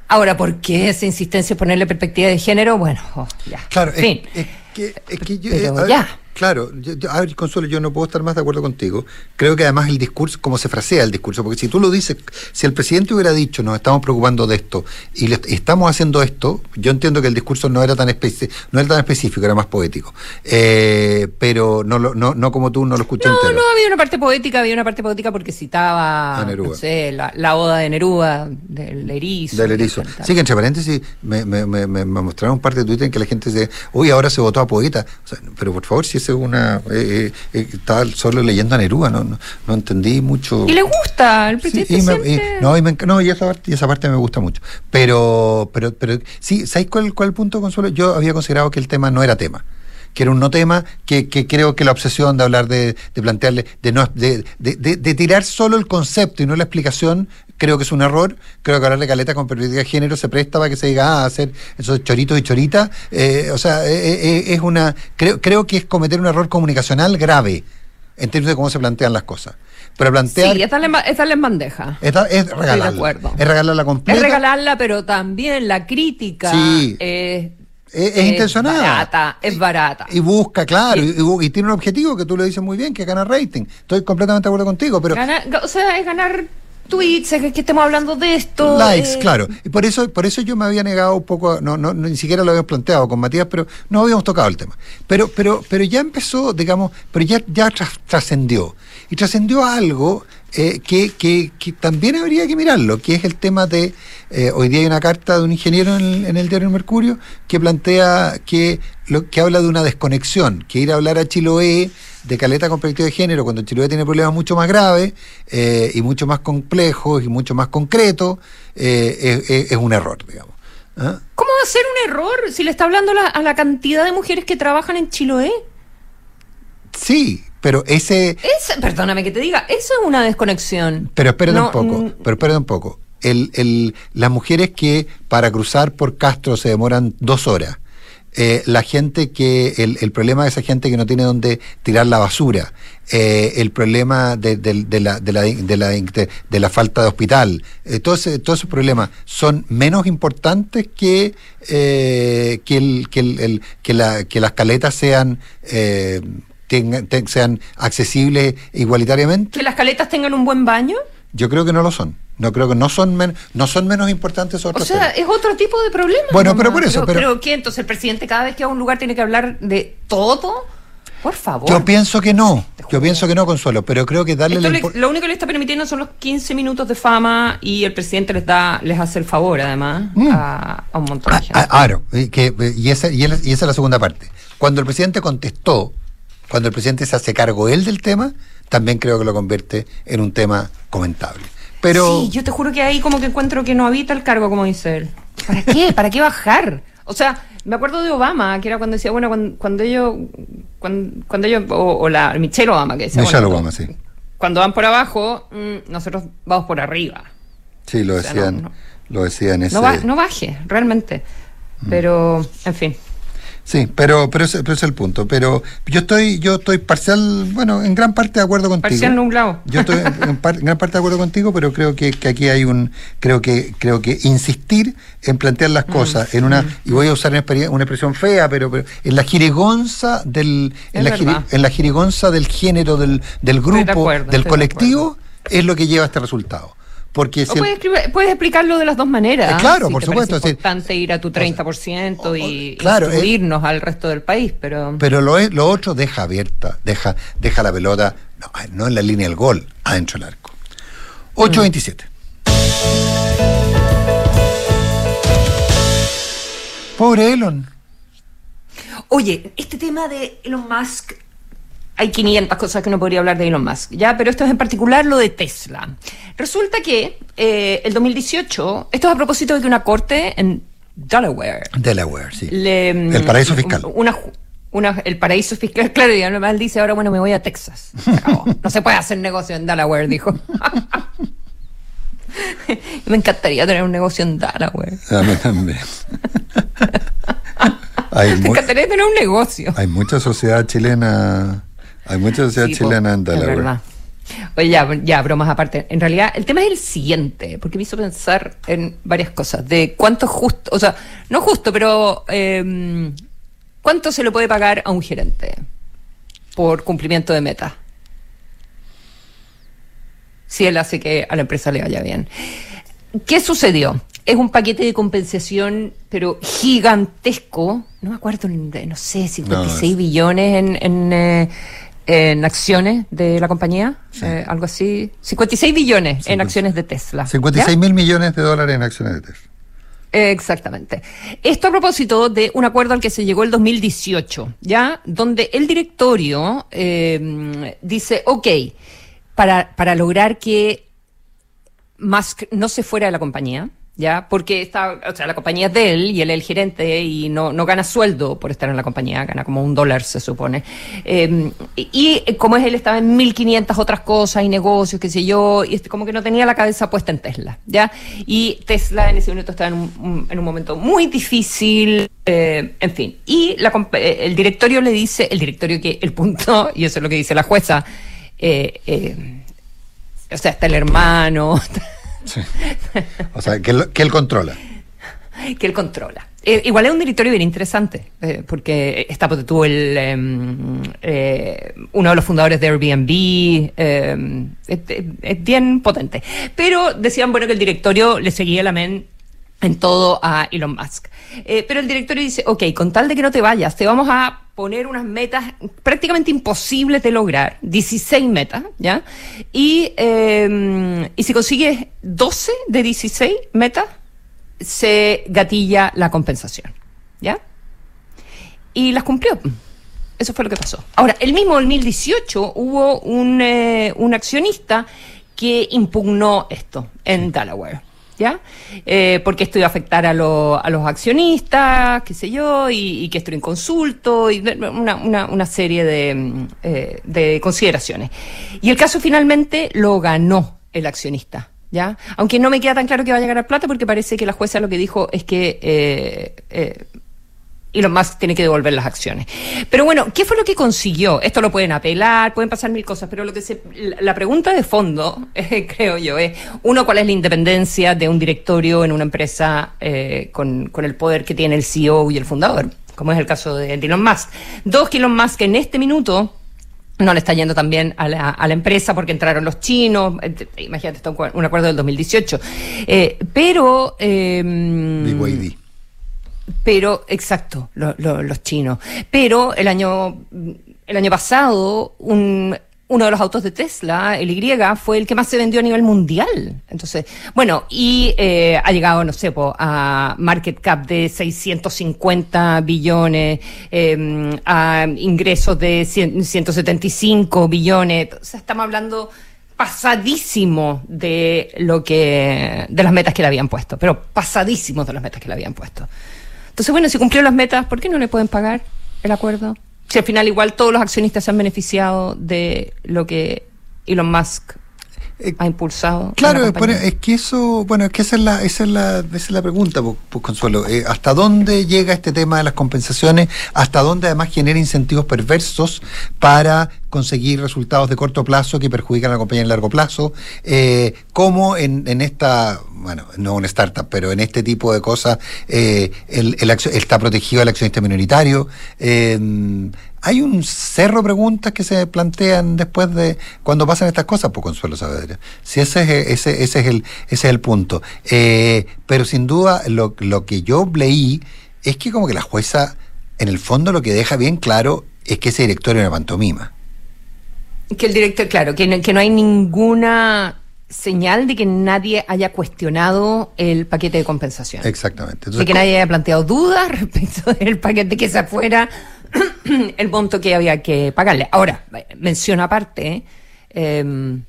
Ahora, ¿por qué esa insistencia en ponerle perspectiva de género? Bueno, oh, ya. Claro, fin. es, es que, es que yo, Pero eh, ya. Claro, yo- yo- a ver, Consuelo, yo no puedo estar más de acuerdo contigo. Creo que además el discurso, como se frasea el discurso, porque si tú lo dices, si el presidente hubiera dicho, nos estamos preocupando de esto y le- estamos haciendo esto, yo entiendo que el discurso no era tan, especi- no era tan específico, era más poético. Eh, pero no, lo- no, no como tú no lo escuché No, entero. no, había una parte poética, había una parte poética porque citaba, no sé, la, la oda de Neruda, del erizo. Del erizo. Sí, que entre paréntesis me, me, me, me- mostraron un par de Twitter en que la gente dice, uy, ahora se votó a poeta. O sea, pero por favor, si ese una... Eh, eh, eh, estaba solo leyendo a Neruda, no, no, no entendí mucho. Y le gusta, el Sí, presidente me- y- no, y, me no, y esa parte, y esa parte me gusta mucho. Pero, pero, pero sí, ¿sabéis cuál, cuál punto, Consuelo? Yo había considerado que el tema no era tema. Que era un no tema, que, que creo que la obsesión de hablar de, de plantearle, de no de, de, de- de tirar solo el concepto y no la explicación, creo que es un error. Creo que hablar de caleta con perspectiva de género se presta para que se diga, ah, hacer esos choritos y choritas. Eh, o sea, eh, eh, es una. Creo, creo que es cometer un error comunicacional grave en términos de cómo se plantean las cosas. Pero plantear. Sí, es darle, en ba- es en bandeja. Es, regalarla. acuerdo. Es regalarla completa. Es regalarla, pero también la crítica Sí. es, Es, es intencionada. barata, es barata. Y busca, claro, Sí. y, tiene un objetivo que tú le dices muy bien, que es ganar rating. Estoy completamente de acuerdo contigo, pero Gana- o sea, es ganar tweets, es que estemos hablando de esto. likes, eh, claro. Y por eso, por eso yo me había negado un poco, a- no, no, no, ni siquiera lo habíamos planteado con Matías, pero no habíamos tocado el tema. Pero, pero, pero ya empezó, digamos, pero ya, ya tras- trascendió. Y trascendió a algo eh, que, que, que también habría que mirarlo, que es el tema de, eh, hoy día hay una carta de un ingeniero en el, en el diario Mercurio que plantea que, lo, que habla de una desconexión, que ir a hablar a Chiloé de caleta con perspectiva de género, cuando Chiloé tiene problemas mucho más graves eh, y mucho más complejos y mucho más concretos, eh, es, es- es un error, digamos. ¿Ah? ¿Cómo va a ser un error si le está hablando la- a la cantidad de mujeres que trabajan en Chiloé? Sí, pero ese... Es, perdóname que te diga, eso es una desconexión. Pero espérate No, un poco, pero espérate un poco. El, el, las mujeres que para cruzar por Castro se demoran dos horas. eh, la gente que, el, el problema de esa gente que no tiene dónde tirar la basura, eh, el problema de, de- de la, de, la, de, la, de- la falta de hospital, eh, todo ese- todos esos problemas son menos importantes que, eh, que, el, que, el, el- que, la, que las caletas sean, eh, tengan- ten- sean accesibles igualitariamente. Que las caletas tengan un buen baño. Yo creo que no lo son. No creo que no son men- no son menos importantes esos O otros sea, temas. es otro tipo de problema. Bueno, nomás. pero por eso, pero- Pero, ¿qué? Entonces el presidente cada vez que va a un lugar tiene que hablar de todo. Por favor. Yo pienso que no. Yo pienso que no, Consuelo, pero creo que darle Esto le- lo único que le está permitiendo son los 15 minutos de fama y el presidente les da les hace el favor además Mm. a, a un montón de Ah, gente. ah, Claro, y, esa, y, esa- y esa es la segunda parte. Cuando el presidente contestó, cuando el presidente se hace cargo él del tema, también creo que lo convierte en un tema comentable. Pero Sí, yo te juro que ahí como que encuentro que no habita el cargo, como dice él. ¿Para qué? ¿Para qué bajar? O sea, me acuerdo de Obama, que era cuando decía, bueno, cuando, cuando ellos, cuando, cuando ellos, o, o la Michelle Obama, que decía, Michelle bueno, Obama, cuando- sí. Cuando van por abajo, mm, nosotros vamos por arriba. Sí, lo decían, lo decían ese... no baje, realmente. Mm. Pero, en fin. Sí, pero, pero, ese, es el punto. Pero yo estoy, yo estoy parcial, bueno, en gran parte de acuerdo contigo. Parcial nublado. Yo estoy en, gran parte de acuerdo contigo, pero creo que, aquí hay un, creo que, creo que insistir en plantear las mm, cosas en una, y voy a usar una, expresión fea, pero, pero en la jirigonza del, en la, en la, jirigonza del género, del, del grupo, del colectivo, es lo que lleva a este resultado. Porque puedes, explicarlo de las dos maneras. Eh, claro, por supuesto. Es importante ir a tu 30% y claro, irnos al resto del país, pero... Pero lo, lo otro deja abierta, deja, deja la pelota, no, en la línea del gol, adentro del arco. 8.27. Pobre Elon. Oye, este tema de Elon Musk hay 500 cosas que no podría hablar de Elon Musk, ¿ya? Pero esto es en particular lo de Tesla. Resulta que eh, el 2018, esto es a propósito de que una corte en Delaware. Delaware, sí. el paraíso fiscal. Una, una, el paraíso fiscal, <laughs> claro, y además dice, ahora bueno, me voy a Texas. no se puede hacer negocio en Delaware, dijo. <laughs> me encantaría tener un negocio en Delaware. A mí también. <laughs> me encantaría tener un negocio. Hay mucha sociedad chilena hay mucha sociedad chilena en Delaware. Oye, ya, ya, bromas aparte. En realidad, el tema es el siguiente, porque me hizo pensar en varias cosas. De cuánto justo, o sea, no justo, pero em, cuánto se le puede pagar a un gerente por cumplimiento de metas. Si él hace que a la empresa le vaya bien. ¿Qué sucedió? Es un paquete de compensación, pero gigantesco. No me acuerdo, no sé, 56 billones en, en eh, en acciones de la compañía, eh, algo así, 56 billones en acciones de Tesla. 56 mil millones de dólares en acciones de Tesla. Exactamente. Esto a propósito de un acuerdo al que se llegó el 2018, ¿ya? Donde el directorio eh, dice, ok, para, para lograr que Musk no se fuera de la compañía, ¿ya? Porque está, o sea, la compañía es de él y él es el gerente y no, no gana sueldo por estar en la compañía, gana como un dólar, se supone. Em, y, como es él, estaba en 1500 otras cosas y negocios, qué sé yo, y este, como que no tenía la cabeza puesta en Tesla, ¿ya? Y Tesla en ese momento estaba en un, en un momento muy difícil, eh, en fin. Y la, eh, el directorio le dice, el directorio que el punto, <laughs> y eso es lo que dice la jueza, eh, o sea, está el hermano, <laughs> O sea, que él, controla. <laughs> Que él controla. Eh, igual es un directorio bien interesante, eh, porque está pues, tú el em, eh, uno de los fundadores de Airbnb, em, es, bien potente. Pero decían bueno que el directorio le seguía la men en todo a Elon Musk. pero el directorio dice, ok, con tal de que no te vayas, te vamos a poner unas metas prácticamente imposibles de lograr, 16 metas, ¿ya? Y, eh, y si consigues 12 de 16 metas, se gatilla la compensación, ¿ya? Y las cumplió. Eso fue lo que pasó. Ahora, el mismo 2018 hubo un, eh, un accionista que impugnó esto en Delaware. ¿Ya? Eh, porque esto iba a afectar a, a los accionistas, qué sé yo, y, que esto era inconsulto, y una, una, una serie de, mm, eh, de consideraciones. Y el caso finalmente lo ganó el accionista. ¿Ya? Aunque no me queda tan claro que va a llegar a plata porque parece que la jueza lo que dijo es que eh, eh Elon Musk tiene que devolver las acciones. Pero bueno, ¿qué fue lo que consiguió? Esto lo pueden apelar, pueden pasar mil cosas, pero lo que se, la pregunta de fondo, <laughs> creo yo, es, uno, ¿cuál es la independencia de un directorio en una empresa eh, con, el poder que tiene el CEO y el fundador? Como es el caso de Elon Musk. Dos, que Elon Musk en este minuto no le está yendo tan bien a la, a la empresa porque entraron los chinos, eh, imagínate, está un, acuerdo del 2018. Eh, pero... Eh, pero, exacto, los chinos. Pero el año, el año pasado, un, uno de los autos de Tesla, el Y, fue el que más se vendió a nivel mundial. Entonces, bueno, y eh, ha llegado, no sé, a market cap de 650 billones, eh, a ingresos de 175 billones. O sea, estamos hablando pasadísimo de lo que, de las metas que le habían puesto, pero pasadísimo de las metas que le habían puesto. Entonces, bueno, si cumplió las metas, ¿por qué no le pueden pagar el acuerdo? Si al final igual todos los accionistas se han beneficiado de lo que Elon Musk eh, ha impulsado. Claro, es que eso, bueno, es que esa es la, esa es la, esa es la pregunta, pues, pues Consuelo. Eh, ¿Hasta dónde llega este tema de las compensaciones? ¿Hasta dónde además genera incentivos perversos para conseguir resultados de corto plazo que perjudican a la compañía en largo plazo? Eh, ¿Cómo en, en esta, bueno, no una startup, pero en este tipo de cosas el, el está protegido el accionista minoritario? Hay un cerro de preguntas que se plantean después de cuando pasan estas cosas, pues Consuelo Saavedra. Si ese es, ese, ese es, el, ese es el punto. Eh, pero sin duda, lo, lo que yo leí es que como que la jueza, en el fondo, lo que deja bien claro es que ese directorio era pantomima. Que el director, claro, que no, que no hay ninguna señal de que nadie haya cuestionado el paquete de compensación. Exactamente. de que nadie haya planteado dudas <laughs> respecto del paquete que se afuera <coughs> el monto que había que pagarle. Ahora, menciono aparte, em,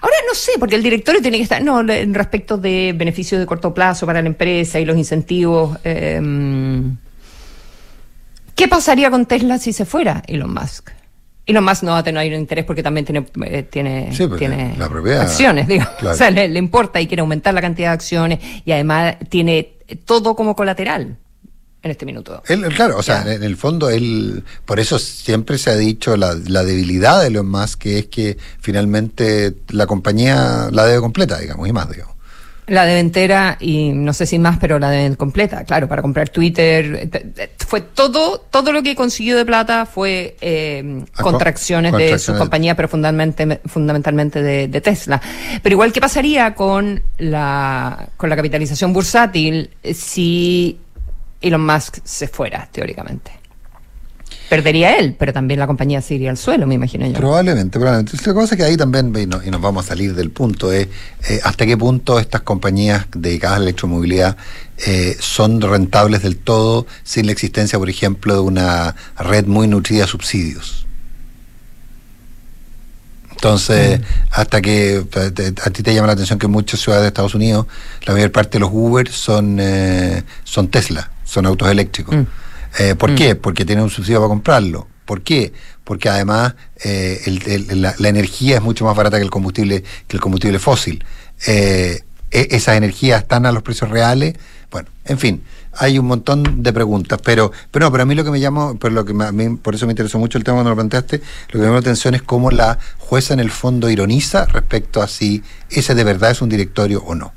ahora no sé, porque el directorio tiene que estar, no, en respecto de beneficios de corto plazo para la empresa y los incentivos. Em, ¿Qué pasaría con Tesla si se fuera Elon Musk? Elon Musk no va a tener interés porque también tiene, eh, tiene, tiene acciones, digo. O sea, le, le importa y quiere aumentar la cantidad de acciones y además tiene todo como colateral en este minuto. claro, o sea, en, el fondo, él, por eso siempre se ha dicho la, debilidad de Elon Musk, que es que finalmente la compañía la debe completa, digamos, y más, digamos. La debe entera y no sé si más, pero la debe completa, claro, para comprar Twitter. Fue todo, todo lo que consiguió de plata fue eh, contracciones, de su compañía, pero fundamentalmente, fundamentalmente de, de, Tesla. Pero igual, ¿qué pasaría con la, con la capitalización bursátil si Elon Musk se fuera, teóricamente. Perdería él, pero también la compañía se iría al suelo, me imagino yo. Probablemente, probablemente. Que pasa es que ahí también, y, nos vamos a salir del punto, es eh, hasta qué punto estas compañías dedicadas a la electromovilidad eh, son rentables del todo sin la existencia, por ejemplo, de una red muy nutrida de subsidios. Entonces, mm. hasta que a ti te llama la atención que en muchas ciudades de Estados Unidos la mayor parte de los Uber son, eh, son Tesla son autos eléctricos. Mm. Eh, ¿Por qué? Mm. Porque tienen un subsidio para comprarlo. ¿Por qué? Porque además eh, la, energía es mucho más barata que el combustible, que el combustible fósil. Eh, e, esas energías están a los precios reales. Bueno, en fin, hay un montón de preguntas, pero, pero no, pero a mí lo que me llamó, por lo que a mí, por eso me interesó mucho el tema cuando lo planteaste, lo que me llamó la atención es cómo la jueza en el fondo ironiza respecto a si ese de verdad es un directorio o no.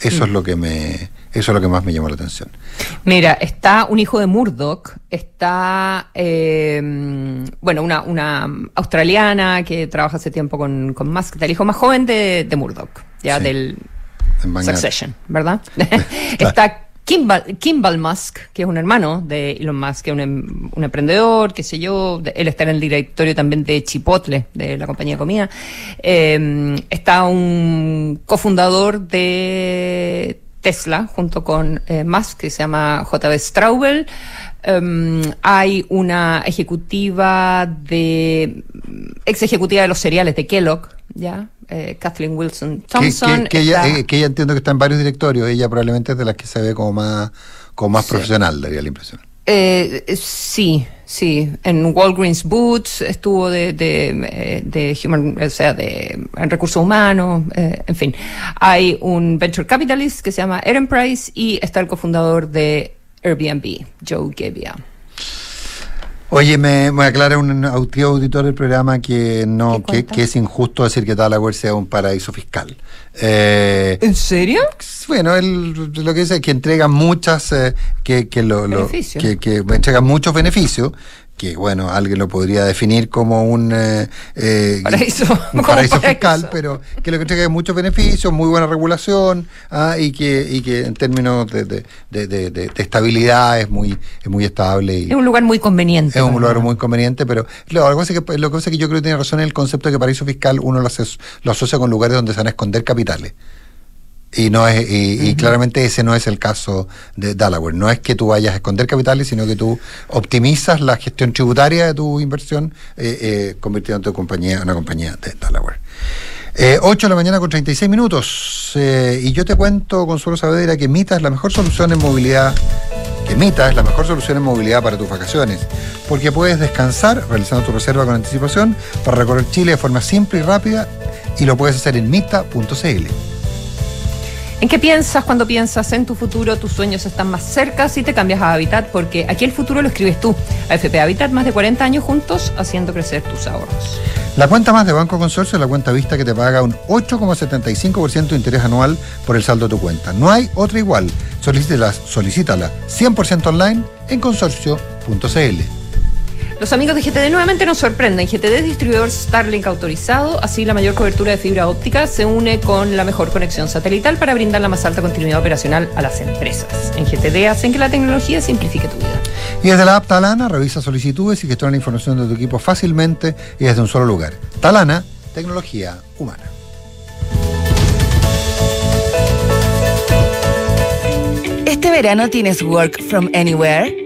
Eso es mm. lo que me, eso es lo que más me llamó la atención. Mira, está un hijo de Murdoch, está, eh, bueno, una, una australiana que trabaja hace tiempo con, con Musk, el hijo más joven de, de Murdoch, ya del Succession, ¿verdad? <laughs> <laughs> está Kimball, Kimball, Musk, que es un hermano de Elon Musk, que es un, em, un emprendedor, qué sé yo, él está en el directorio también de Chipotle, de la compañía de comida. Eh, está un cofundador de Tesla, junto con eh, Musk, que se llama JB Straubel. Em, hay una ejecutiva de, ex ejecutiva de los cereales de Kellogg, ¿ya? Eh, Kathleen Wilson Thompson. Que, ella, eh, que, ella, entiendo que está en varios directorios, ella probablemente es de las que se ve como más, como más profesional, daría la impresión. Eh, sí, sí. En Walgreens Boots estuvo de, de, human, o sea, de recursos humanos, eh, en fin. Hay un venture capitalist que se llama Aaron Price y está el cofundador de Airbnb, Joe Gebbia. Oye, me, me aclara un antiguo auditor del programa que no que, es injusto decir que Delaware sea un paraíso fiscal. Eh, ¿En serio? Bueno, él lo que dice es que entrega muchas, eh, que, que, lo, lo que, que entrega muchos beneficios, que bueno, alguien lo podría definir como un eh, eh <laughs> paraíso, paraíso fiscal, pero que lo que tiene muchos beneficios, muy buena regulación ah, y, que, y que en términos de, de, de, de, estabilidad es muy, es muy estable. Y es un lugar muy conveniente. Es un lugar muy conveniente, pero lo, que, que, lo que pasa es que yo creo que tiene razón en el concepto de que paraíso fiscal uno lo, lo asocia con lugares donde se van a esconder capitales. Y, no es, y, claramente ese no es el caso de Delaware. No es que tú vayas a esconder capitales, sino que tú optimizas la gestión tributaria de tu inversión, eh, eh, convirtiendo tu compañía en una compañía de Delaware. Eh, 8 de la mañana con 36 minutos. Eh, y yo te cuento, Consuelo Saavedra, que Mita es la mejor solución en movilidad. Que Mita es la mejor solución en movilidad para tus vacaciones. Porque puedes descansar realizando tu reserva con anticipación para recorrer Chile de forma simple y rápida y lo puedes hacer en mita.cl. ¿En qué piensas cuando piensas en tu futuro? Tus sueños están más cerca si te cambias a Habitat, porque aquí el futuro lo escribes tú. AFP Habitat, más de 40 años juntos haciendo crecer tus ahorros. La cuenta más de Banco Consorcio es la cuenta vista que te paga un 8,75% de interés anual por el saldo de tu cuenta. No hay otra igual. Solicítala, solicítala 100% online en consorcio.cl. Los amigos de GTD nuevamente nos sorprenden. GTD es distribuidor Starlink autorizado, así la mayor cobertura de fibra óptica se une con la mejor conexión satelital para brindar la más alta continuidad operacional a las empresas. En GTD hacen que la tecnología simplifique tu vida. Y desde la app Talana revisa solicitudes y gestiona la información de tu equipo fácilmente y desde un solo lugar. Talana, tecnología humana. Este verano tienes Work from Anywhere.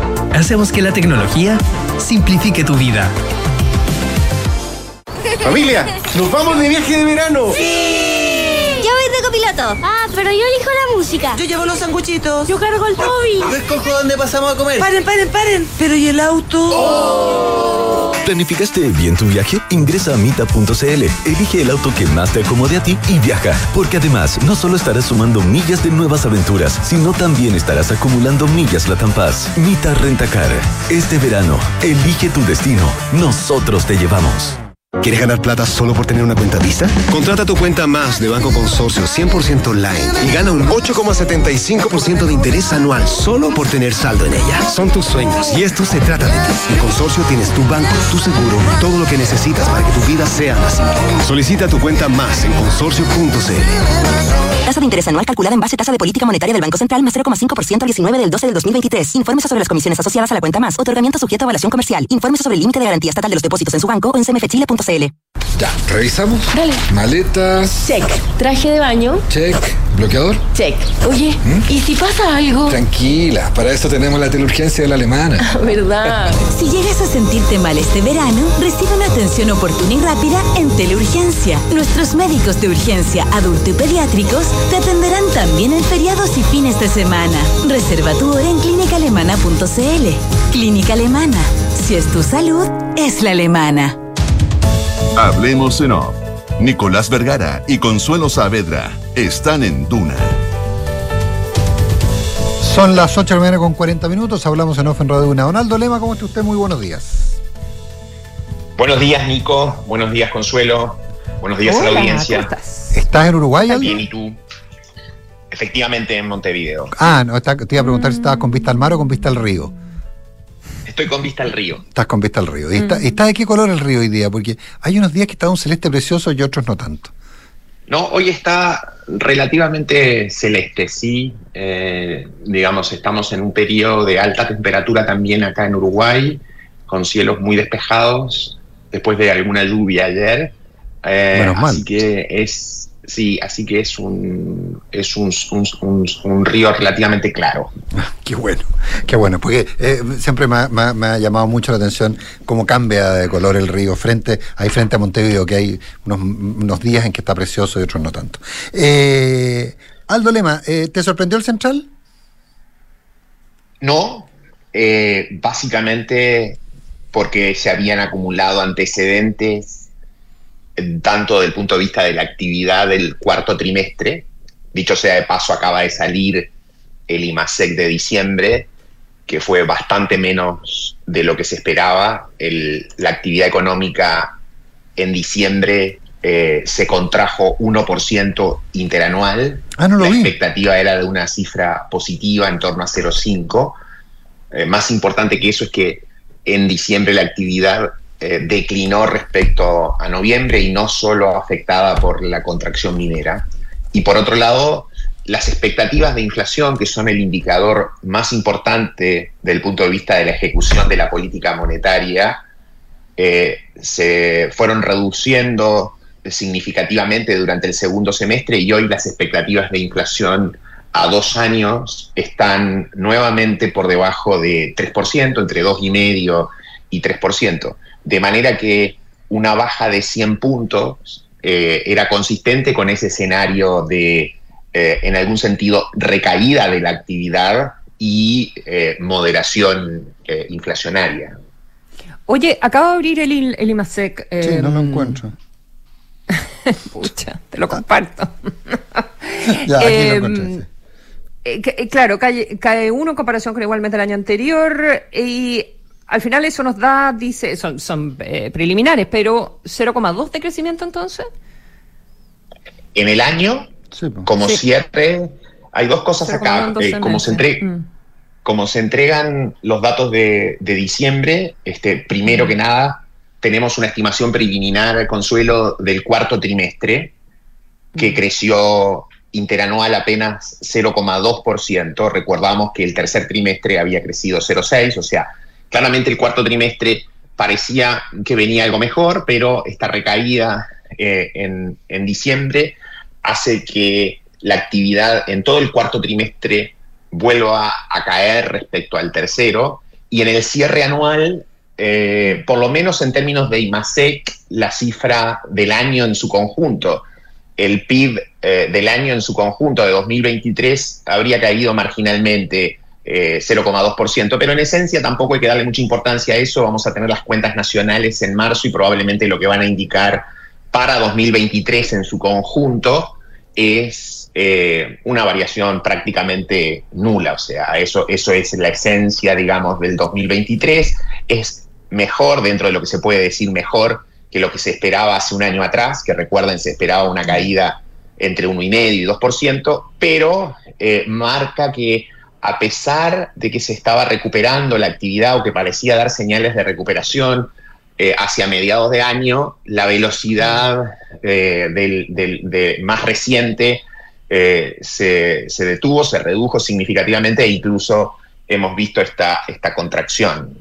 Hacemos que la tecnología simplifique tu vida. Familia, nos vamos de viaje de verano. Yo voy de copiloto. Pero yo elijo la música. Yo llevo los sanguchitos. Yo cargo el móvil. Yo escojo dónde pasamos a comer. Paren, paren, paren. Pero ¿y el auto? ¿Planificaste bien tu viaje? Ingresa a mita.cl, elige el auto que más te acomode a ti y viaja. Porque además, no solo estarás sumando millas de nuevas aventuras, sino también estarás acumulando millas Latam Paz. Mita Rentacar. Este verano, elige tu destino. Nosotros te llevamos. ¿Quieres ganar plata solo por tener una cuenta Visa? Contrata tu cuenta más de Banco Consorcio 100% online y gana un 8,75% de interés anual solo por tener saldo en ella. Son tus sueños y esto se trata de ti. En Consorcio tienes tu banco, tu seguro, todo lo que necesitas para que tu vida sea más simple. Solicita tu cuenta más en consorcio.cl. Tasa de interés anual calculada en base tasa de política monetaria del Banco Central más 0,5% al 19 del 12 del 2023. Infórmese sobre las comisiones asociadas a la cuenta más. Otorgamiento sujeto a evaluación comercial. Infórmese sobre el límite de garantía estatal de los depósitos en su banco o en cmfchile.cl. Ya, revisamos. Dale. Maletas. Check. Traje de baño. Check. Bloqueador. Check. Oye, ¿y si pasa algo? Tranquila, para eso tenemos la teleurgencia de la alemana. <laughs> ¿Verdad? Si llegas a sentirte mal este verano, recibe una atención oportuna y rápida en teleurgencia. Nuestros médicos de urgencia adulto y pediátricos te atenderán también en feriados y fines de semana. Reserva tu hora en clínicaalemana.cl. Clínica Alemana. Si es tu salud, es la alemana. Hablemos en off. Nicolás Vergara y Consuelo Saavedra están en Duna. Son las 8 de la mañana con 40 minutos. Hablamos en off en Radio Duna. Donaldo Lema, ¿cómo está usted? Muy buenos días. Buenos días, Nico. Buenos días, Consuelo. Buenos días Hola, a la audiencia. ¿cómo estás? ¿Estás en Uruguay, Aldo? Bien, ¿y tú? Efectivamente, en Montevideo. Ah, no, está- te iba a preguntar si estabas con vista al mar o con vista al río. Estoy con vista al río. Estás con vista al río. ¿Y está, está de qué color el río hoy día? Porque hay unos días que está un celeste precioso y otros no tanto. No, hoy está relativamente celeste, sí. Eh, digamos, estamos en un periodo de alta temperatura también acá en Uruguay, con cielos muy despejados, después de alguna lluvia ayer. Eh, Menos mal. Así que es, sí, así que es un, es un, un- un- un río relativamente claro. Qué bueno, qué bueno, porque eh, siempre me ha, me llamado mucho la atención cómo cambia de color el río frente, ahí frente a Montevideo, que hay unos, unos días en que está precioso y otros no tanto. Eh, Aldo Lema, eh, ¿te sorprendió el central? No, eh, básicamente porque se habían acumulado antecedentes tanto desde el punto de vista de la actividad del cuarto trimestre, dicho sea de paso, acaba de salir el IMASEC de diciembre, que fue bastante menos de lo que se esperaba. El- la actividad económica en diciembre eh, se contrajo 1% interanual. Ah, no lo la vi. expectativa era de una cifra positiva en torno a 0,5. Eh, más importante que eso es que en diciembre la actividad eh, declinó respecto a noviembre y no solo afectada por la contracción minera. Y por otro lado, las expectativas de inflación, que son el indicador más importante desde el punto de vista de la ejecución de la política monetaria, eh, se fueron reduciendo significativamente durante el segundo semestre y hoy las expectativas de inflación a dos años están nuevamente por debajo de 3%, entre 2,5% y 3%. De manera que una baja de 100 puntos eh, era consistente con ese escenario de, eh, en algún sentido, recaída de la actividad y eh, moderación eh, inflacionaria. Oye, acabo de abrir el, el IMASEC. Sí, no lo em, encuentro. <laughs> Pucha, te lo comparto. <laughs> Ya, aquí lo Em, encontré, sí. eh, claro, cae, cae uno en comparación con igualmente el año anterior y al final eso nos da, dice, son, son eh, preliminares, pero 0,2 de crecimiento entonces. En el año, como Sí. cierre, hay dos cosas acá. 0,2 Eh, como, se entre- Mm. como se entregan los datos de, de diciembre, este, primero que nada, tenemos una estimación preliminar, Consuelo, del cuarto trimestre, que creció interanual apenas 0,2%. Recordamos que el tercer trimestre había crecido 0,6%, o sea, claramente el cuarto trimestre parecía que venía algo mejor, pero esta recaída eh, en, en diciembre hace que la actividad en todo el cuarto trimestre vuelva a caer respecto al tercero. Y en el cierre anual, eh, por lo menos en términos de IMASEC, la cifra del año en su conjunto, el PIB eh, del año en su conjunto de 2023 habría caído marginalmente eh, 0,2%, pero en esencia tampoco hay que darle mucha importancia a eso, vamos a tener las cuentas nacionales en marzo y probablemente lo que van a indicar para 2023 en su conjunto es eh, una variación prácticamente nula, o sea, eso, eso es la esencia, digamos, del 2023, es mejor dentro de lo que se puede decir mejor que lo que se esperaba hace un año atrás, que recuerden se esperaba una caída entre 1,5 y 2%, pero eh, marca que a pesar de que se estaba recuperando la actividad o que parecía dar señales de recuperación eh, hacia mediados de año, la velocidad eh, del, de más reciente eh, se, se detuvo, se redujo significativamente e incluso hemos visto esta, esta contracción.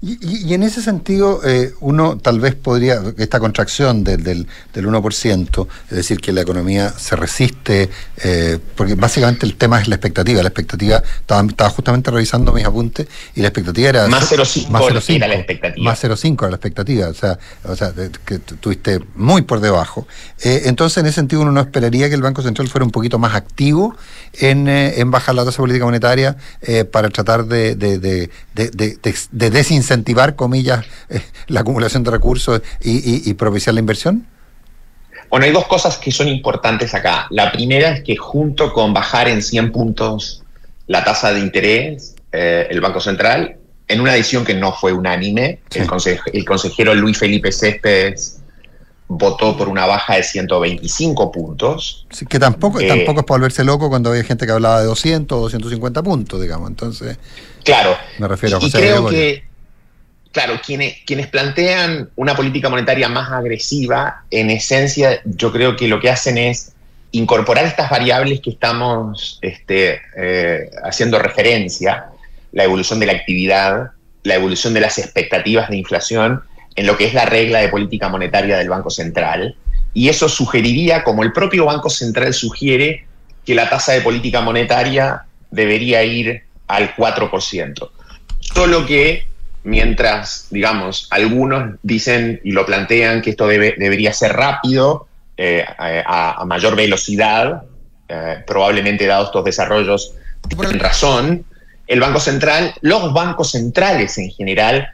Y, y- y en ese sentido, eh, uno tal vez podría, esta contracción del, del, del 1%, es decir, que la economía se resiste, eh, porque básicamente el tema es la expectativa. La expectativa, estaba, estaba justamente revisando mis apuntes, y la expectativa era... Más 0,5 más era 0,5, la expectativa. Más 0,5 era la expectativa, o sea, o sea de- que tu- tuviste muy por debajo. Eh, entonces, en ese sentido, uno no esperaría que el Banco Central fuera un poquito más activo en, eh, en bajar la tasa política monetaria eh, para tratar de, de, de, de- de- de- de desincentivar, comillas, eh, la acumulación de recursos y, y- y propiciar la inversión? Bueno, hay dos cosas que son importantes acá. La primera es que junto con bajar en 100 puntos la tasa de interés, eh, el Banco Central, en una decisión que no fue unánime, el, conse- el consejero Luis Felipe Céspedes votó por una baja de 125 puntos. Sí, que tampoco, Eh, tampoco es para volverse loco cuando había gente que hablaba de 200 o 250 puntos, digamos. Entonces, Claro. me refiero a Y José creo Gregorio. que, claro, quienes, quienes plantean una política monetaria más agresiva, en esencia, yo creo que lo que hacen es incorporar estas variables que estamos este, eh, haciendo referencia, la evolución de la actividad, la evolución de las expectativas de inflación, en lo que es la regla de política monetaria del Banco Central. Y eso sugeriría, como el propio Banco Central sugiere, que la tasa de política monetaria debería ir al 4%. Solo que mientras, digamos, algunos dicen y lo plantean que esto debe- debería ser rápido, eh, a, mayor velocidad, eh, probablemente dados estos desarrollos, tienen razón, el Banco Central, los bancos centrales en general,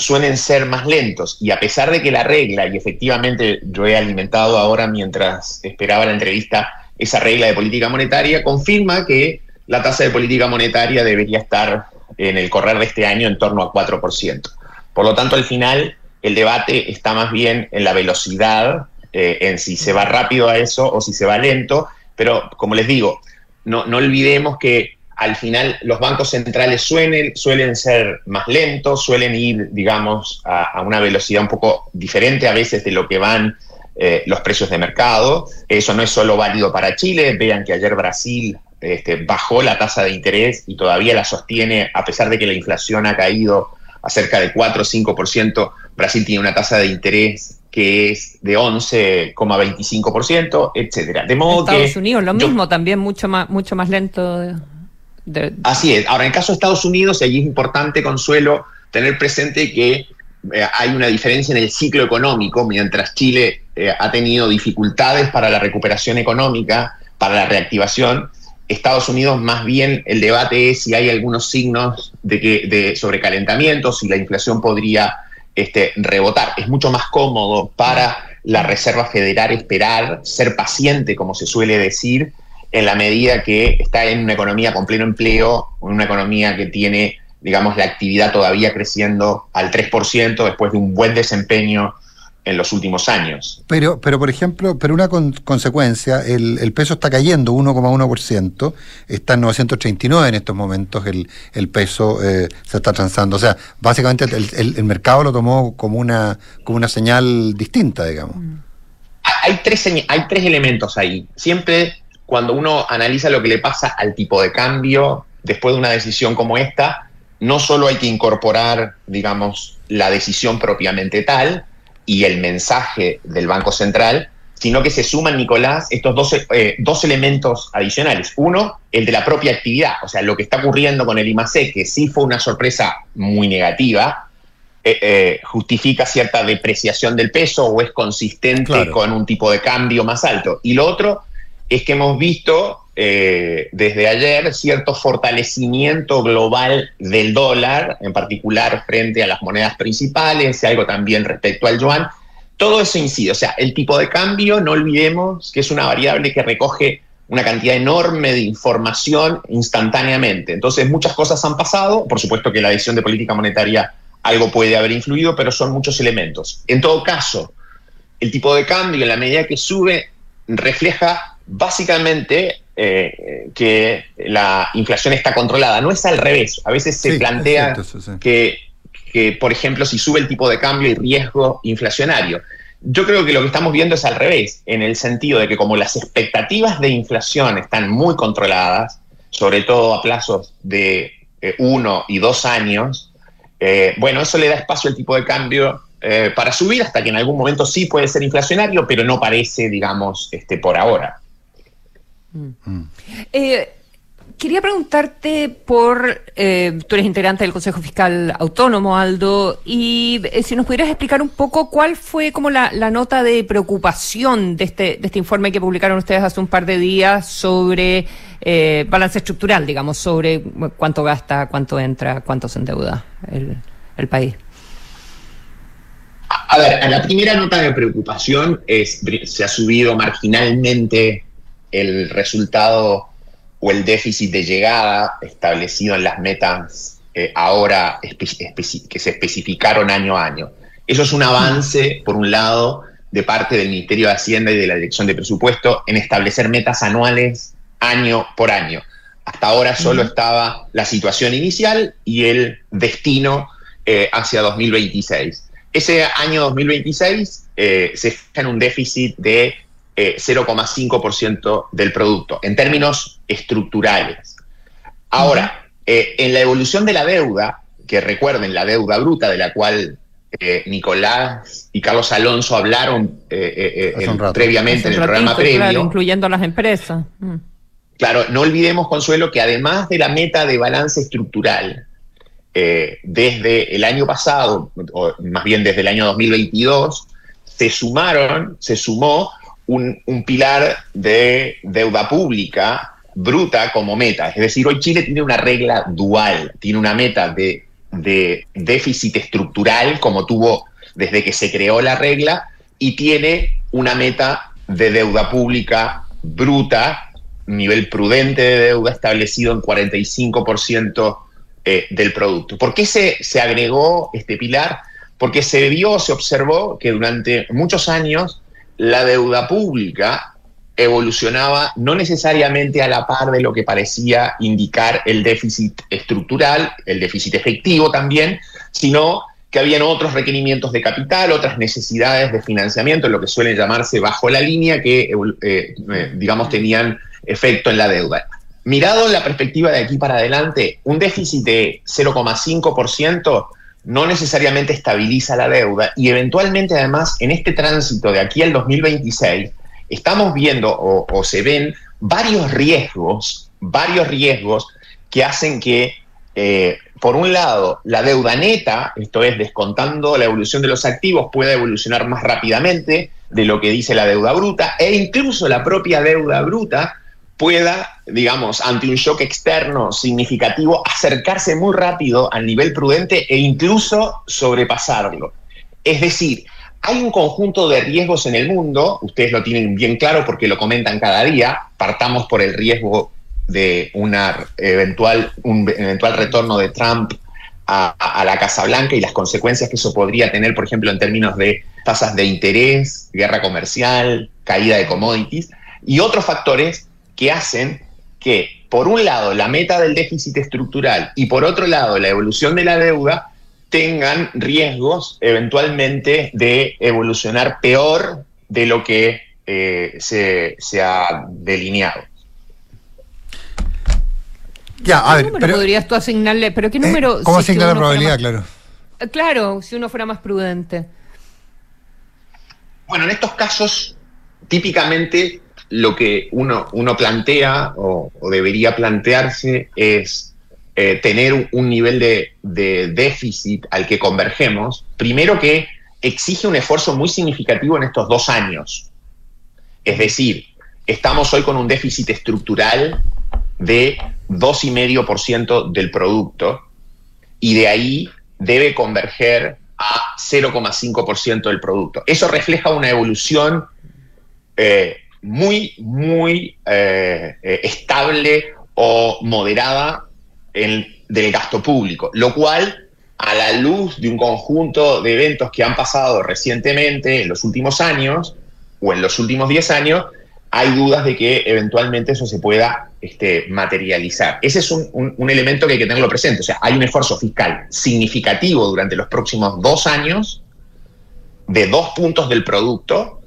suelen ser más lentos. Y a pesar de que la regla, y efectivamente yo he alimentado ahora mientras esperaba la entrevista esa regla de política monetaria, confirma que la tasa de política monetaria debería estar en el correr de este año en torno a 4%. Por lo tanto, al final, el debate está más bien en la velocidad, eh, en si se va rápido a eso o si se va lento, pero como les digo, no, no olvidemos que al final los bancos centrales suelen, suelen ser más lentos, suelen ir, digamos, a, una velocidad un poco diferente a veces de lo que van eh, los precios de mercado. Eso no es solo válido para Chile. Vean que ayer Brasil este, bajó la tasa de interés y todavía la sostiene, a pesar de que la inflación ha caído a cerca de 4 o 5%. Brasil tiene una tasa de interés que es de 11,25%, etcétera. De modo Estados Unidos lo mismo, también mucho más mucho más lento. Así es. Ahora, en el caso de Estados Unidos, allí es importante, Consuelo, tener presente que eh, hay una diferencia en el ciclo económico, mientras Chile eh, ha tenido dificultades para la recuperación económica, para la reactivación. Estados Unidos más bien el debate es si hay algunos signos de, que, de sobrecalentamiento, si la inflación podría este, rebotar. Es mucho más cómodo para la Reserva Federal esperar, ser paciente, como se suele decir, en la medida que está en una economía con pleno empleo, en una economía que tiene, digamos, la actividad todavía creciendo al 3% después de un buen desempeño en los últimos años. Pero, pero por ejemplo, pero una consecuencia, el, peso está cayendo 1,1%, está en 939 en estos momentos el, el peso eh, se está transando. O sea, básicamente el, el, mercado lo tomó como una, como una señal distinta, digamos. Hay tres, hay tres elementos ahí. Siempre cuando uno analiza lo que le pasa al tipo de cambio después de una decisión como esta, no solo hay que incorporar, digamos, la decisión propiamente tal y el mensaje del Banco Central, sino que se suman, Nicolás, estos dos, eh, dos elementos adicionales. Uno, el de la propia actividad, o sea, lo que está ocurriendo con el IMAC, que sí fue una sorpresa muy negativa, eh, eh, justifica cierta depreciación del peso o es consistente con un tipo de cambio más alto. Y lo otro es que hemos visto eh, desde ayer cierto fortalecimiento global del dólar, en particular frente a las monedas principales, y algo también respecto al yuan. Todo eso incide, o sea, el tipo de cambio, no olvidemos que es una variable que recoge una cantidad enorme de información instantáneamente. Entonces, muchas cosas han pasado, por supuesto que la decisión de política monetaria algo puede haber influido, pero son muchos elementos. En todo caso, el tipo de cambio, en la medida que sube, refleja básicamente eh, que la inflación está controlada. No es al revés. A veces se plantea que, por ejemplo, si sube el tipo de cambio hay riesgo inflacionario. Yo creo que lo que estamos viendo es al revés, en el sentido de que como las expectativas de inflación están muy controladas, sobre todo a plazos de eh, uno y dos años, eh, bueno, eso le da espacio al tipo de cambio para subir hasta que en algún momento sí puede ser inflacionario, pero no parece, digamos, este, por ahora. Mm. Eh, quería preguntarte por, eh, tú eres integrante del Consejo Fiscal Autónomo, Aldo, y eh, si nos pudieras explicar un poco cuál fue como la, nota de preocupación de este, de este informe que publicaron ustedes hace un par de días sobre balance estructural, digamos, sobre cuánto gasta, cuánto entra, cuánto se endeuda el, el país. A ver, la primera nota de preocupación es, se ha subido marginalmente el resultado o el déficit de llegada establecido en las metas eh, ahora que se especificaron año a año. Eso es un avance, por un lado, de parte del Ministerio de Hacienda y de la Dirección de Presupuesto en establecer metas anuales año por año. Hasta ahora solo estaba la situación inicial y el destino eh, hacia 2026. Ese año 2026 eh, se fija en un déficit de 0,5% eh, del producto, en términos estructurales. Ahora, eh, en la evolución de la deuda, que recuerden la deuda bruta de la cual eh, Nicolás y Carlos Alonso hablaron previamente en el programa previo. incluyendo las empresas. Mm. Claro, no olvidemos, Consuelo, que además de la meta de balance estructural, desde el año pasado, o más bien desde el año 2022, se sumaron, se sumó un, pilar de deuda pública bruta como meta. Es decir, hoy Chile tiene una regla dual, tiene una meta de, déficit estructural como tuvo desde que se creó la regla y tiene una meta de deuda pública bruta, nivel prudente de deuda establecido en 45% eh, del producto. ¿Por qué se, se agregó este pilar? Porque se vio, se observó que durante muchos años la deuda pública evolucionaba no necesariamente a la par de lo que parecía indicar el déficit estructural, el déficit efectivo también, sino que habían otros requerimientos de capital, otras necesidades de financiamiento, lo que suele llamarse bajo la línea, que, eh, eh, digamos, tenían efecto en la deuda. Mirado en la perspectiva de aquí para adelante, un déficit de 0,5% no necesariamente estabiliza la deuda y eventualmente además en este tránsito de aquí al 2026 estamos viendo o, se ven varios riesgos, varios riesgos que hacen que eh, por un lado, la deuda neta, esto es, descontando la evolución de los activos, pueda evolucionar más rápidamente de lo que dice la deuda bruta, e incluso la propia deuda bruta pueda, digamos, ante un shock externo significativo, acercarse muy rápido al nivel prudente e incluso sobrepasarlo. Es decir, hay un conjunto de riesgos en el mundo, ustedes lo tienen bien claro porque lo comentan cada día, partamos por el riesgo de una eventual, un eventual retorno de Trump a, a, la Casa Blanca y las consecuencias que eso podría tener, por ejemplo, en términos de tasas de interés, guerra comercial, caída de commodities, y otros factores que hacen que, por un lado, la meta del déficit estructural y, por otro lado, la evolución de la deuda tengan riesgos eventualmente de evolucionar peor de lo que eh, se, se ha delineado. Ya, a ver, número pero, podrías tú asignarle? ¿Pero qué número? Eh, ¿Cómo si asignar la probabilidad, más, claro? Claro, si uno fuera más prudente. Bueno, en estos casos, típicamente lo que uno, uno plantea o, debería plantearse es eh, tener un, nivel de, de, déficit al que convergemos, primero que exige un esfuerzo muy significativo en estos dos años. Es decir, estamos hoy con un déficit estructural de 2,5% del producto y de ahí debe converger a 0,5% del producto. Eso refleja una evolución eh, muy, muy eh, eh, estable o moderada del gasto público, lo cual a la luz de un conjunto de eventos que han pasado recientemente en los últimos años o en los últimos 10 años, hay dudas de que eventualmente eso se pueda este, materializar. Ese es un, un, un, elemento que hay que tenerlo presente. O sea, hay un esfuerzo fiscal significativo durante los próximos dos años de dos puntos del producto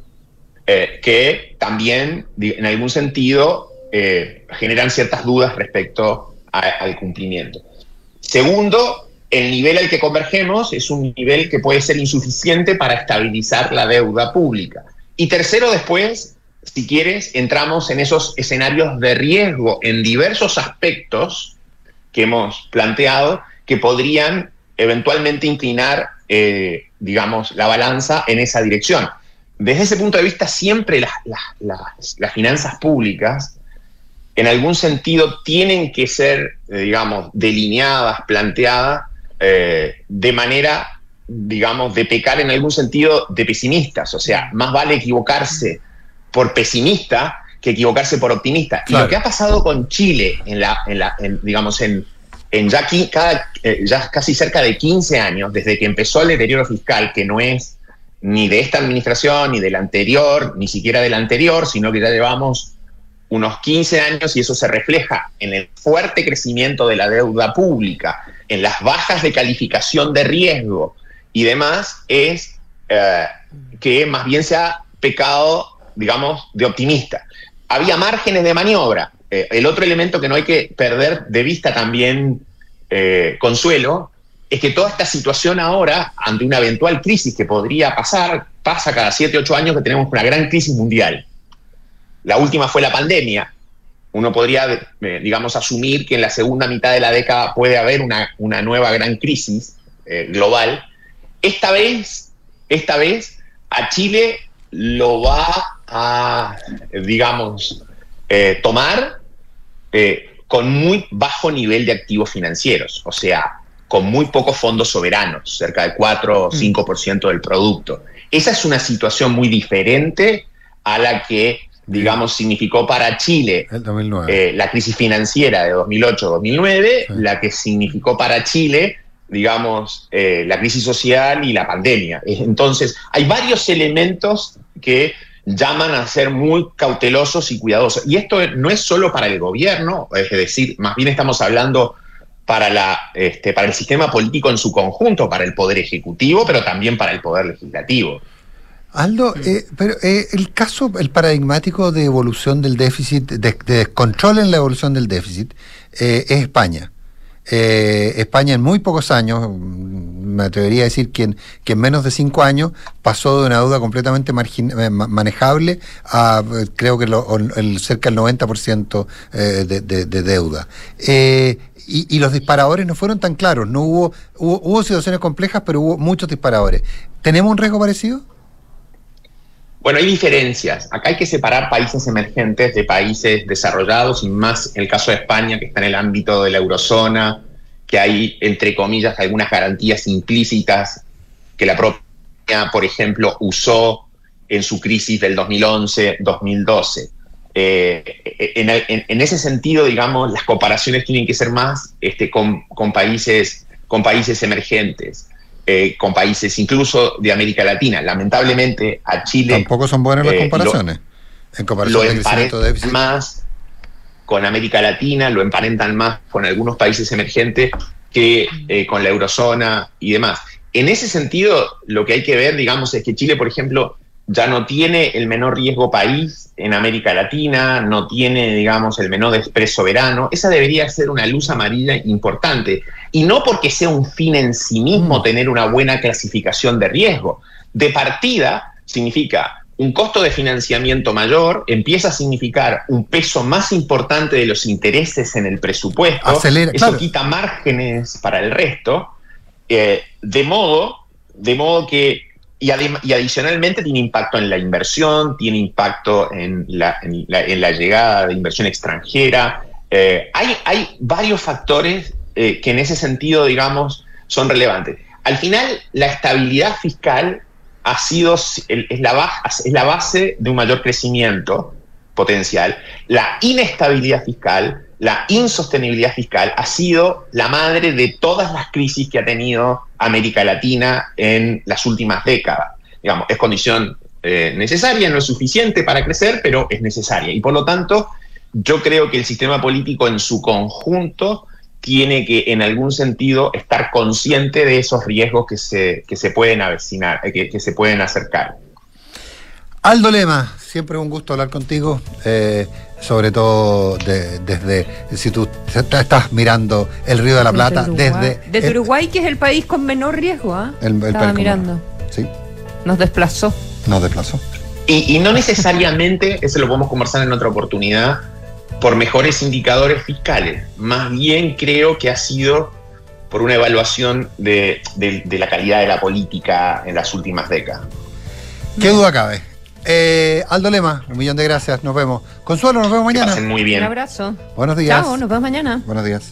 eh, que también, en algún sentido, eh, generan ciertas dudas respecto a, al cumplimiento. Segundo, el nivel al que convergemos es un nivel que puede ser insuficiente para estabilizar la deuda pública. Y tercero, después, si quieres, entramos en esos escenarios de riesgo en diversos aspectos que hemos planteado que podrían eventualmente inclinar, eh, digamos, la balanza en esa dirección. Desde ese punto de vista, siempre las, las, las, las finanzas públicas, en algún sentido, tienen que ser, eh, digamos, delineadas, planteadas eh, de manera, digamos, de pecar en algún sentido de pesimistas. O sea, más vale equivocarse por pesimista que equivocarse por optimista. Claro. Y lo que ha pasado con Chile, en la, en la en, digamos, en, en ya, aquí, cada, eh, ya casi cerca de 15 años, desde que empezó el deterioro fiscal, que no es ni de esta administración, ni de la anterior, ni siquiera de la anterior, sino que ya llevamos unos 15 años y eso se refleja en el fuerte crecimiento de la deuda pública, en las bajas de calificación de riesgo y demás, es eh, que más bien se ha pecado digamos, de optimista. Había márgenes de maniobra. Eh, el otro elemento que no hay que perder de vista también, eh, Consuelo, es que toda esta situación ahora, ante una eventual crisis que podría pasar, pasa cada 7, 8 años que tenemos una gran crisis mundial. La última fue la pandemia. Uno podría, eh, digamos, asumir que en la segunda mitad de la década puede haber una, una nueva gran crisis eh, global. Esta vez, esta vez, a Chile lo va a, digamos, eh, tomar con muy bajo nivel de activos financieros, o sea, con muy pocos fondos soberanos, cerca de 4 o 5% del producto. Esa es una situación muy diferente a la que, digamos, significó para Chile El 2009. eh, la crisis financiera de 2008-2009, la que significó para Chile, digamos, eh, la crisis social y la pandemia. Entonces, hay varios elementos que llaman a ser muy cautelosos y cuidadosos. Y esto no es solo para el gobierno, es decir, más bien estamos hablando para, la, este, para el sistema político en su conjunto, para el poder ejecutivo, pero también para el poder legislativo. Aldo, eh, pero eh, el caso, el paradigmático de evolución del déficit, de, de descontrol en la evolución del déficit, eh, es España. Eh, España en muy pocos años, mm, me atrevería a decir que en, que en menos de cinco años pasó de una deuda completamente eh, ma- manejable a eh, creo que lo- el, cerca del 90% eh, de, de- de deuda. Y, y los disparadores no fueron tan claros, no hubo, hubo, hubo situaciones complejas, pero hubo muchos disparadores. ¿Tenemos un riesgo parecido? Bueno, hay diferencias. Acá hay que separar países emergentes de países desarrollados, y más el caso de España, que está en el ámbito de la eurozona, que hay, entre comillas, algunas garantías implícitas que la propia, por ejemplo, usó en su crisis del 2011-2012. Eh, en, en- en ese sentido, digamos, las comparaciones tienen que ser más este, con países, con países emergentes, eh, con países incluso de América Latina. Lamentablemente, a Chile Tampoco son buenas las eh, comparaciones. en lo comparación de crecimiento de déficit. más con América Latina, lo emparentan más con algunos países emergentes que eh, con la eurozona y demás. En ese sentido, lo que hay que ver, digamos, es que Chile, por ejemplo, ya no tiene el menor riesgo país en América Latina, no tiene, digamos, el menor desprecio soberano. Esa debería ser una luz amarilla importante. Y no porque sea un fin en sí mismo tener una buena clasificación de riesgo. De partida significa un costo de financiamiento mayor, empieza a significar un peso más importante de los intereses en el presupuesto. Acelera, Eso claro. quita márgenes para el resto. Eh, de modo, de modo que, y, y adicionalmente tiene impacto en la inversión, tiene impacto en la, en la- en la llegada de inversión extranjera. Eh, hay, hay varios factores eh, que en ese sentido, digamos, son relevantes. Al final, la estabilidad fiscal ha sido, es la base de un mayor crecimiento potencial. La inestabilidad fiscal, la insostenibilidad fiscal ha sido la madre de todas las crisis que ha tenido América Latina en las últimas décadas. Digamos, es condición eh, necesaria, no es suficiente para crecer, pero es necesaria. Y por lo tanto, yo creo que el sistema político en su conjunto tiene que, en algún sentido, estar consciente de esos riesgos que se, que se pueden avecinar, eh, que, que se pueden acercar. Aldo Lema, siempre un gusto hablar contigo, eh, sobre todo de- desde, si tú estás mirando el Río de la Plata, Desde Uruguay. desde Desde el- Uruguay, que es el país con menor riesgo, ¿ah? el, el Estaba mirando. Sí, Nos desplazó. nos desplazó. Y, y no necesariamente, <laughs> eso lo podemos conversar en otra oportunidad, por mejores indicadores fiscales. Más bien creo que ha sido por una evaluación de, de- de la calidad de la política en las últimas décadas. ¿Qué duda cabe? Eh, Aldo Lema, un millón de gracias, nos vemos. Consuelo, nos vemos mañana. pasen muy bien. Un abrazo. Buenos días. Chao, nos vemos mañana. Buenos días.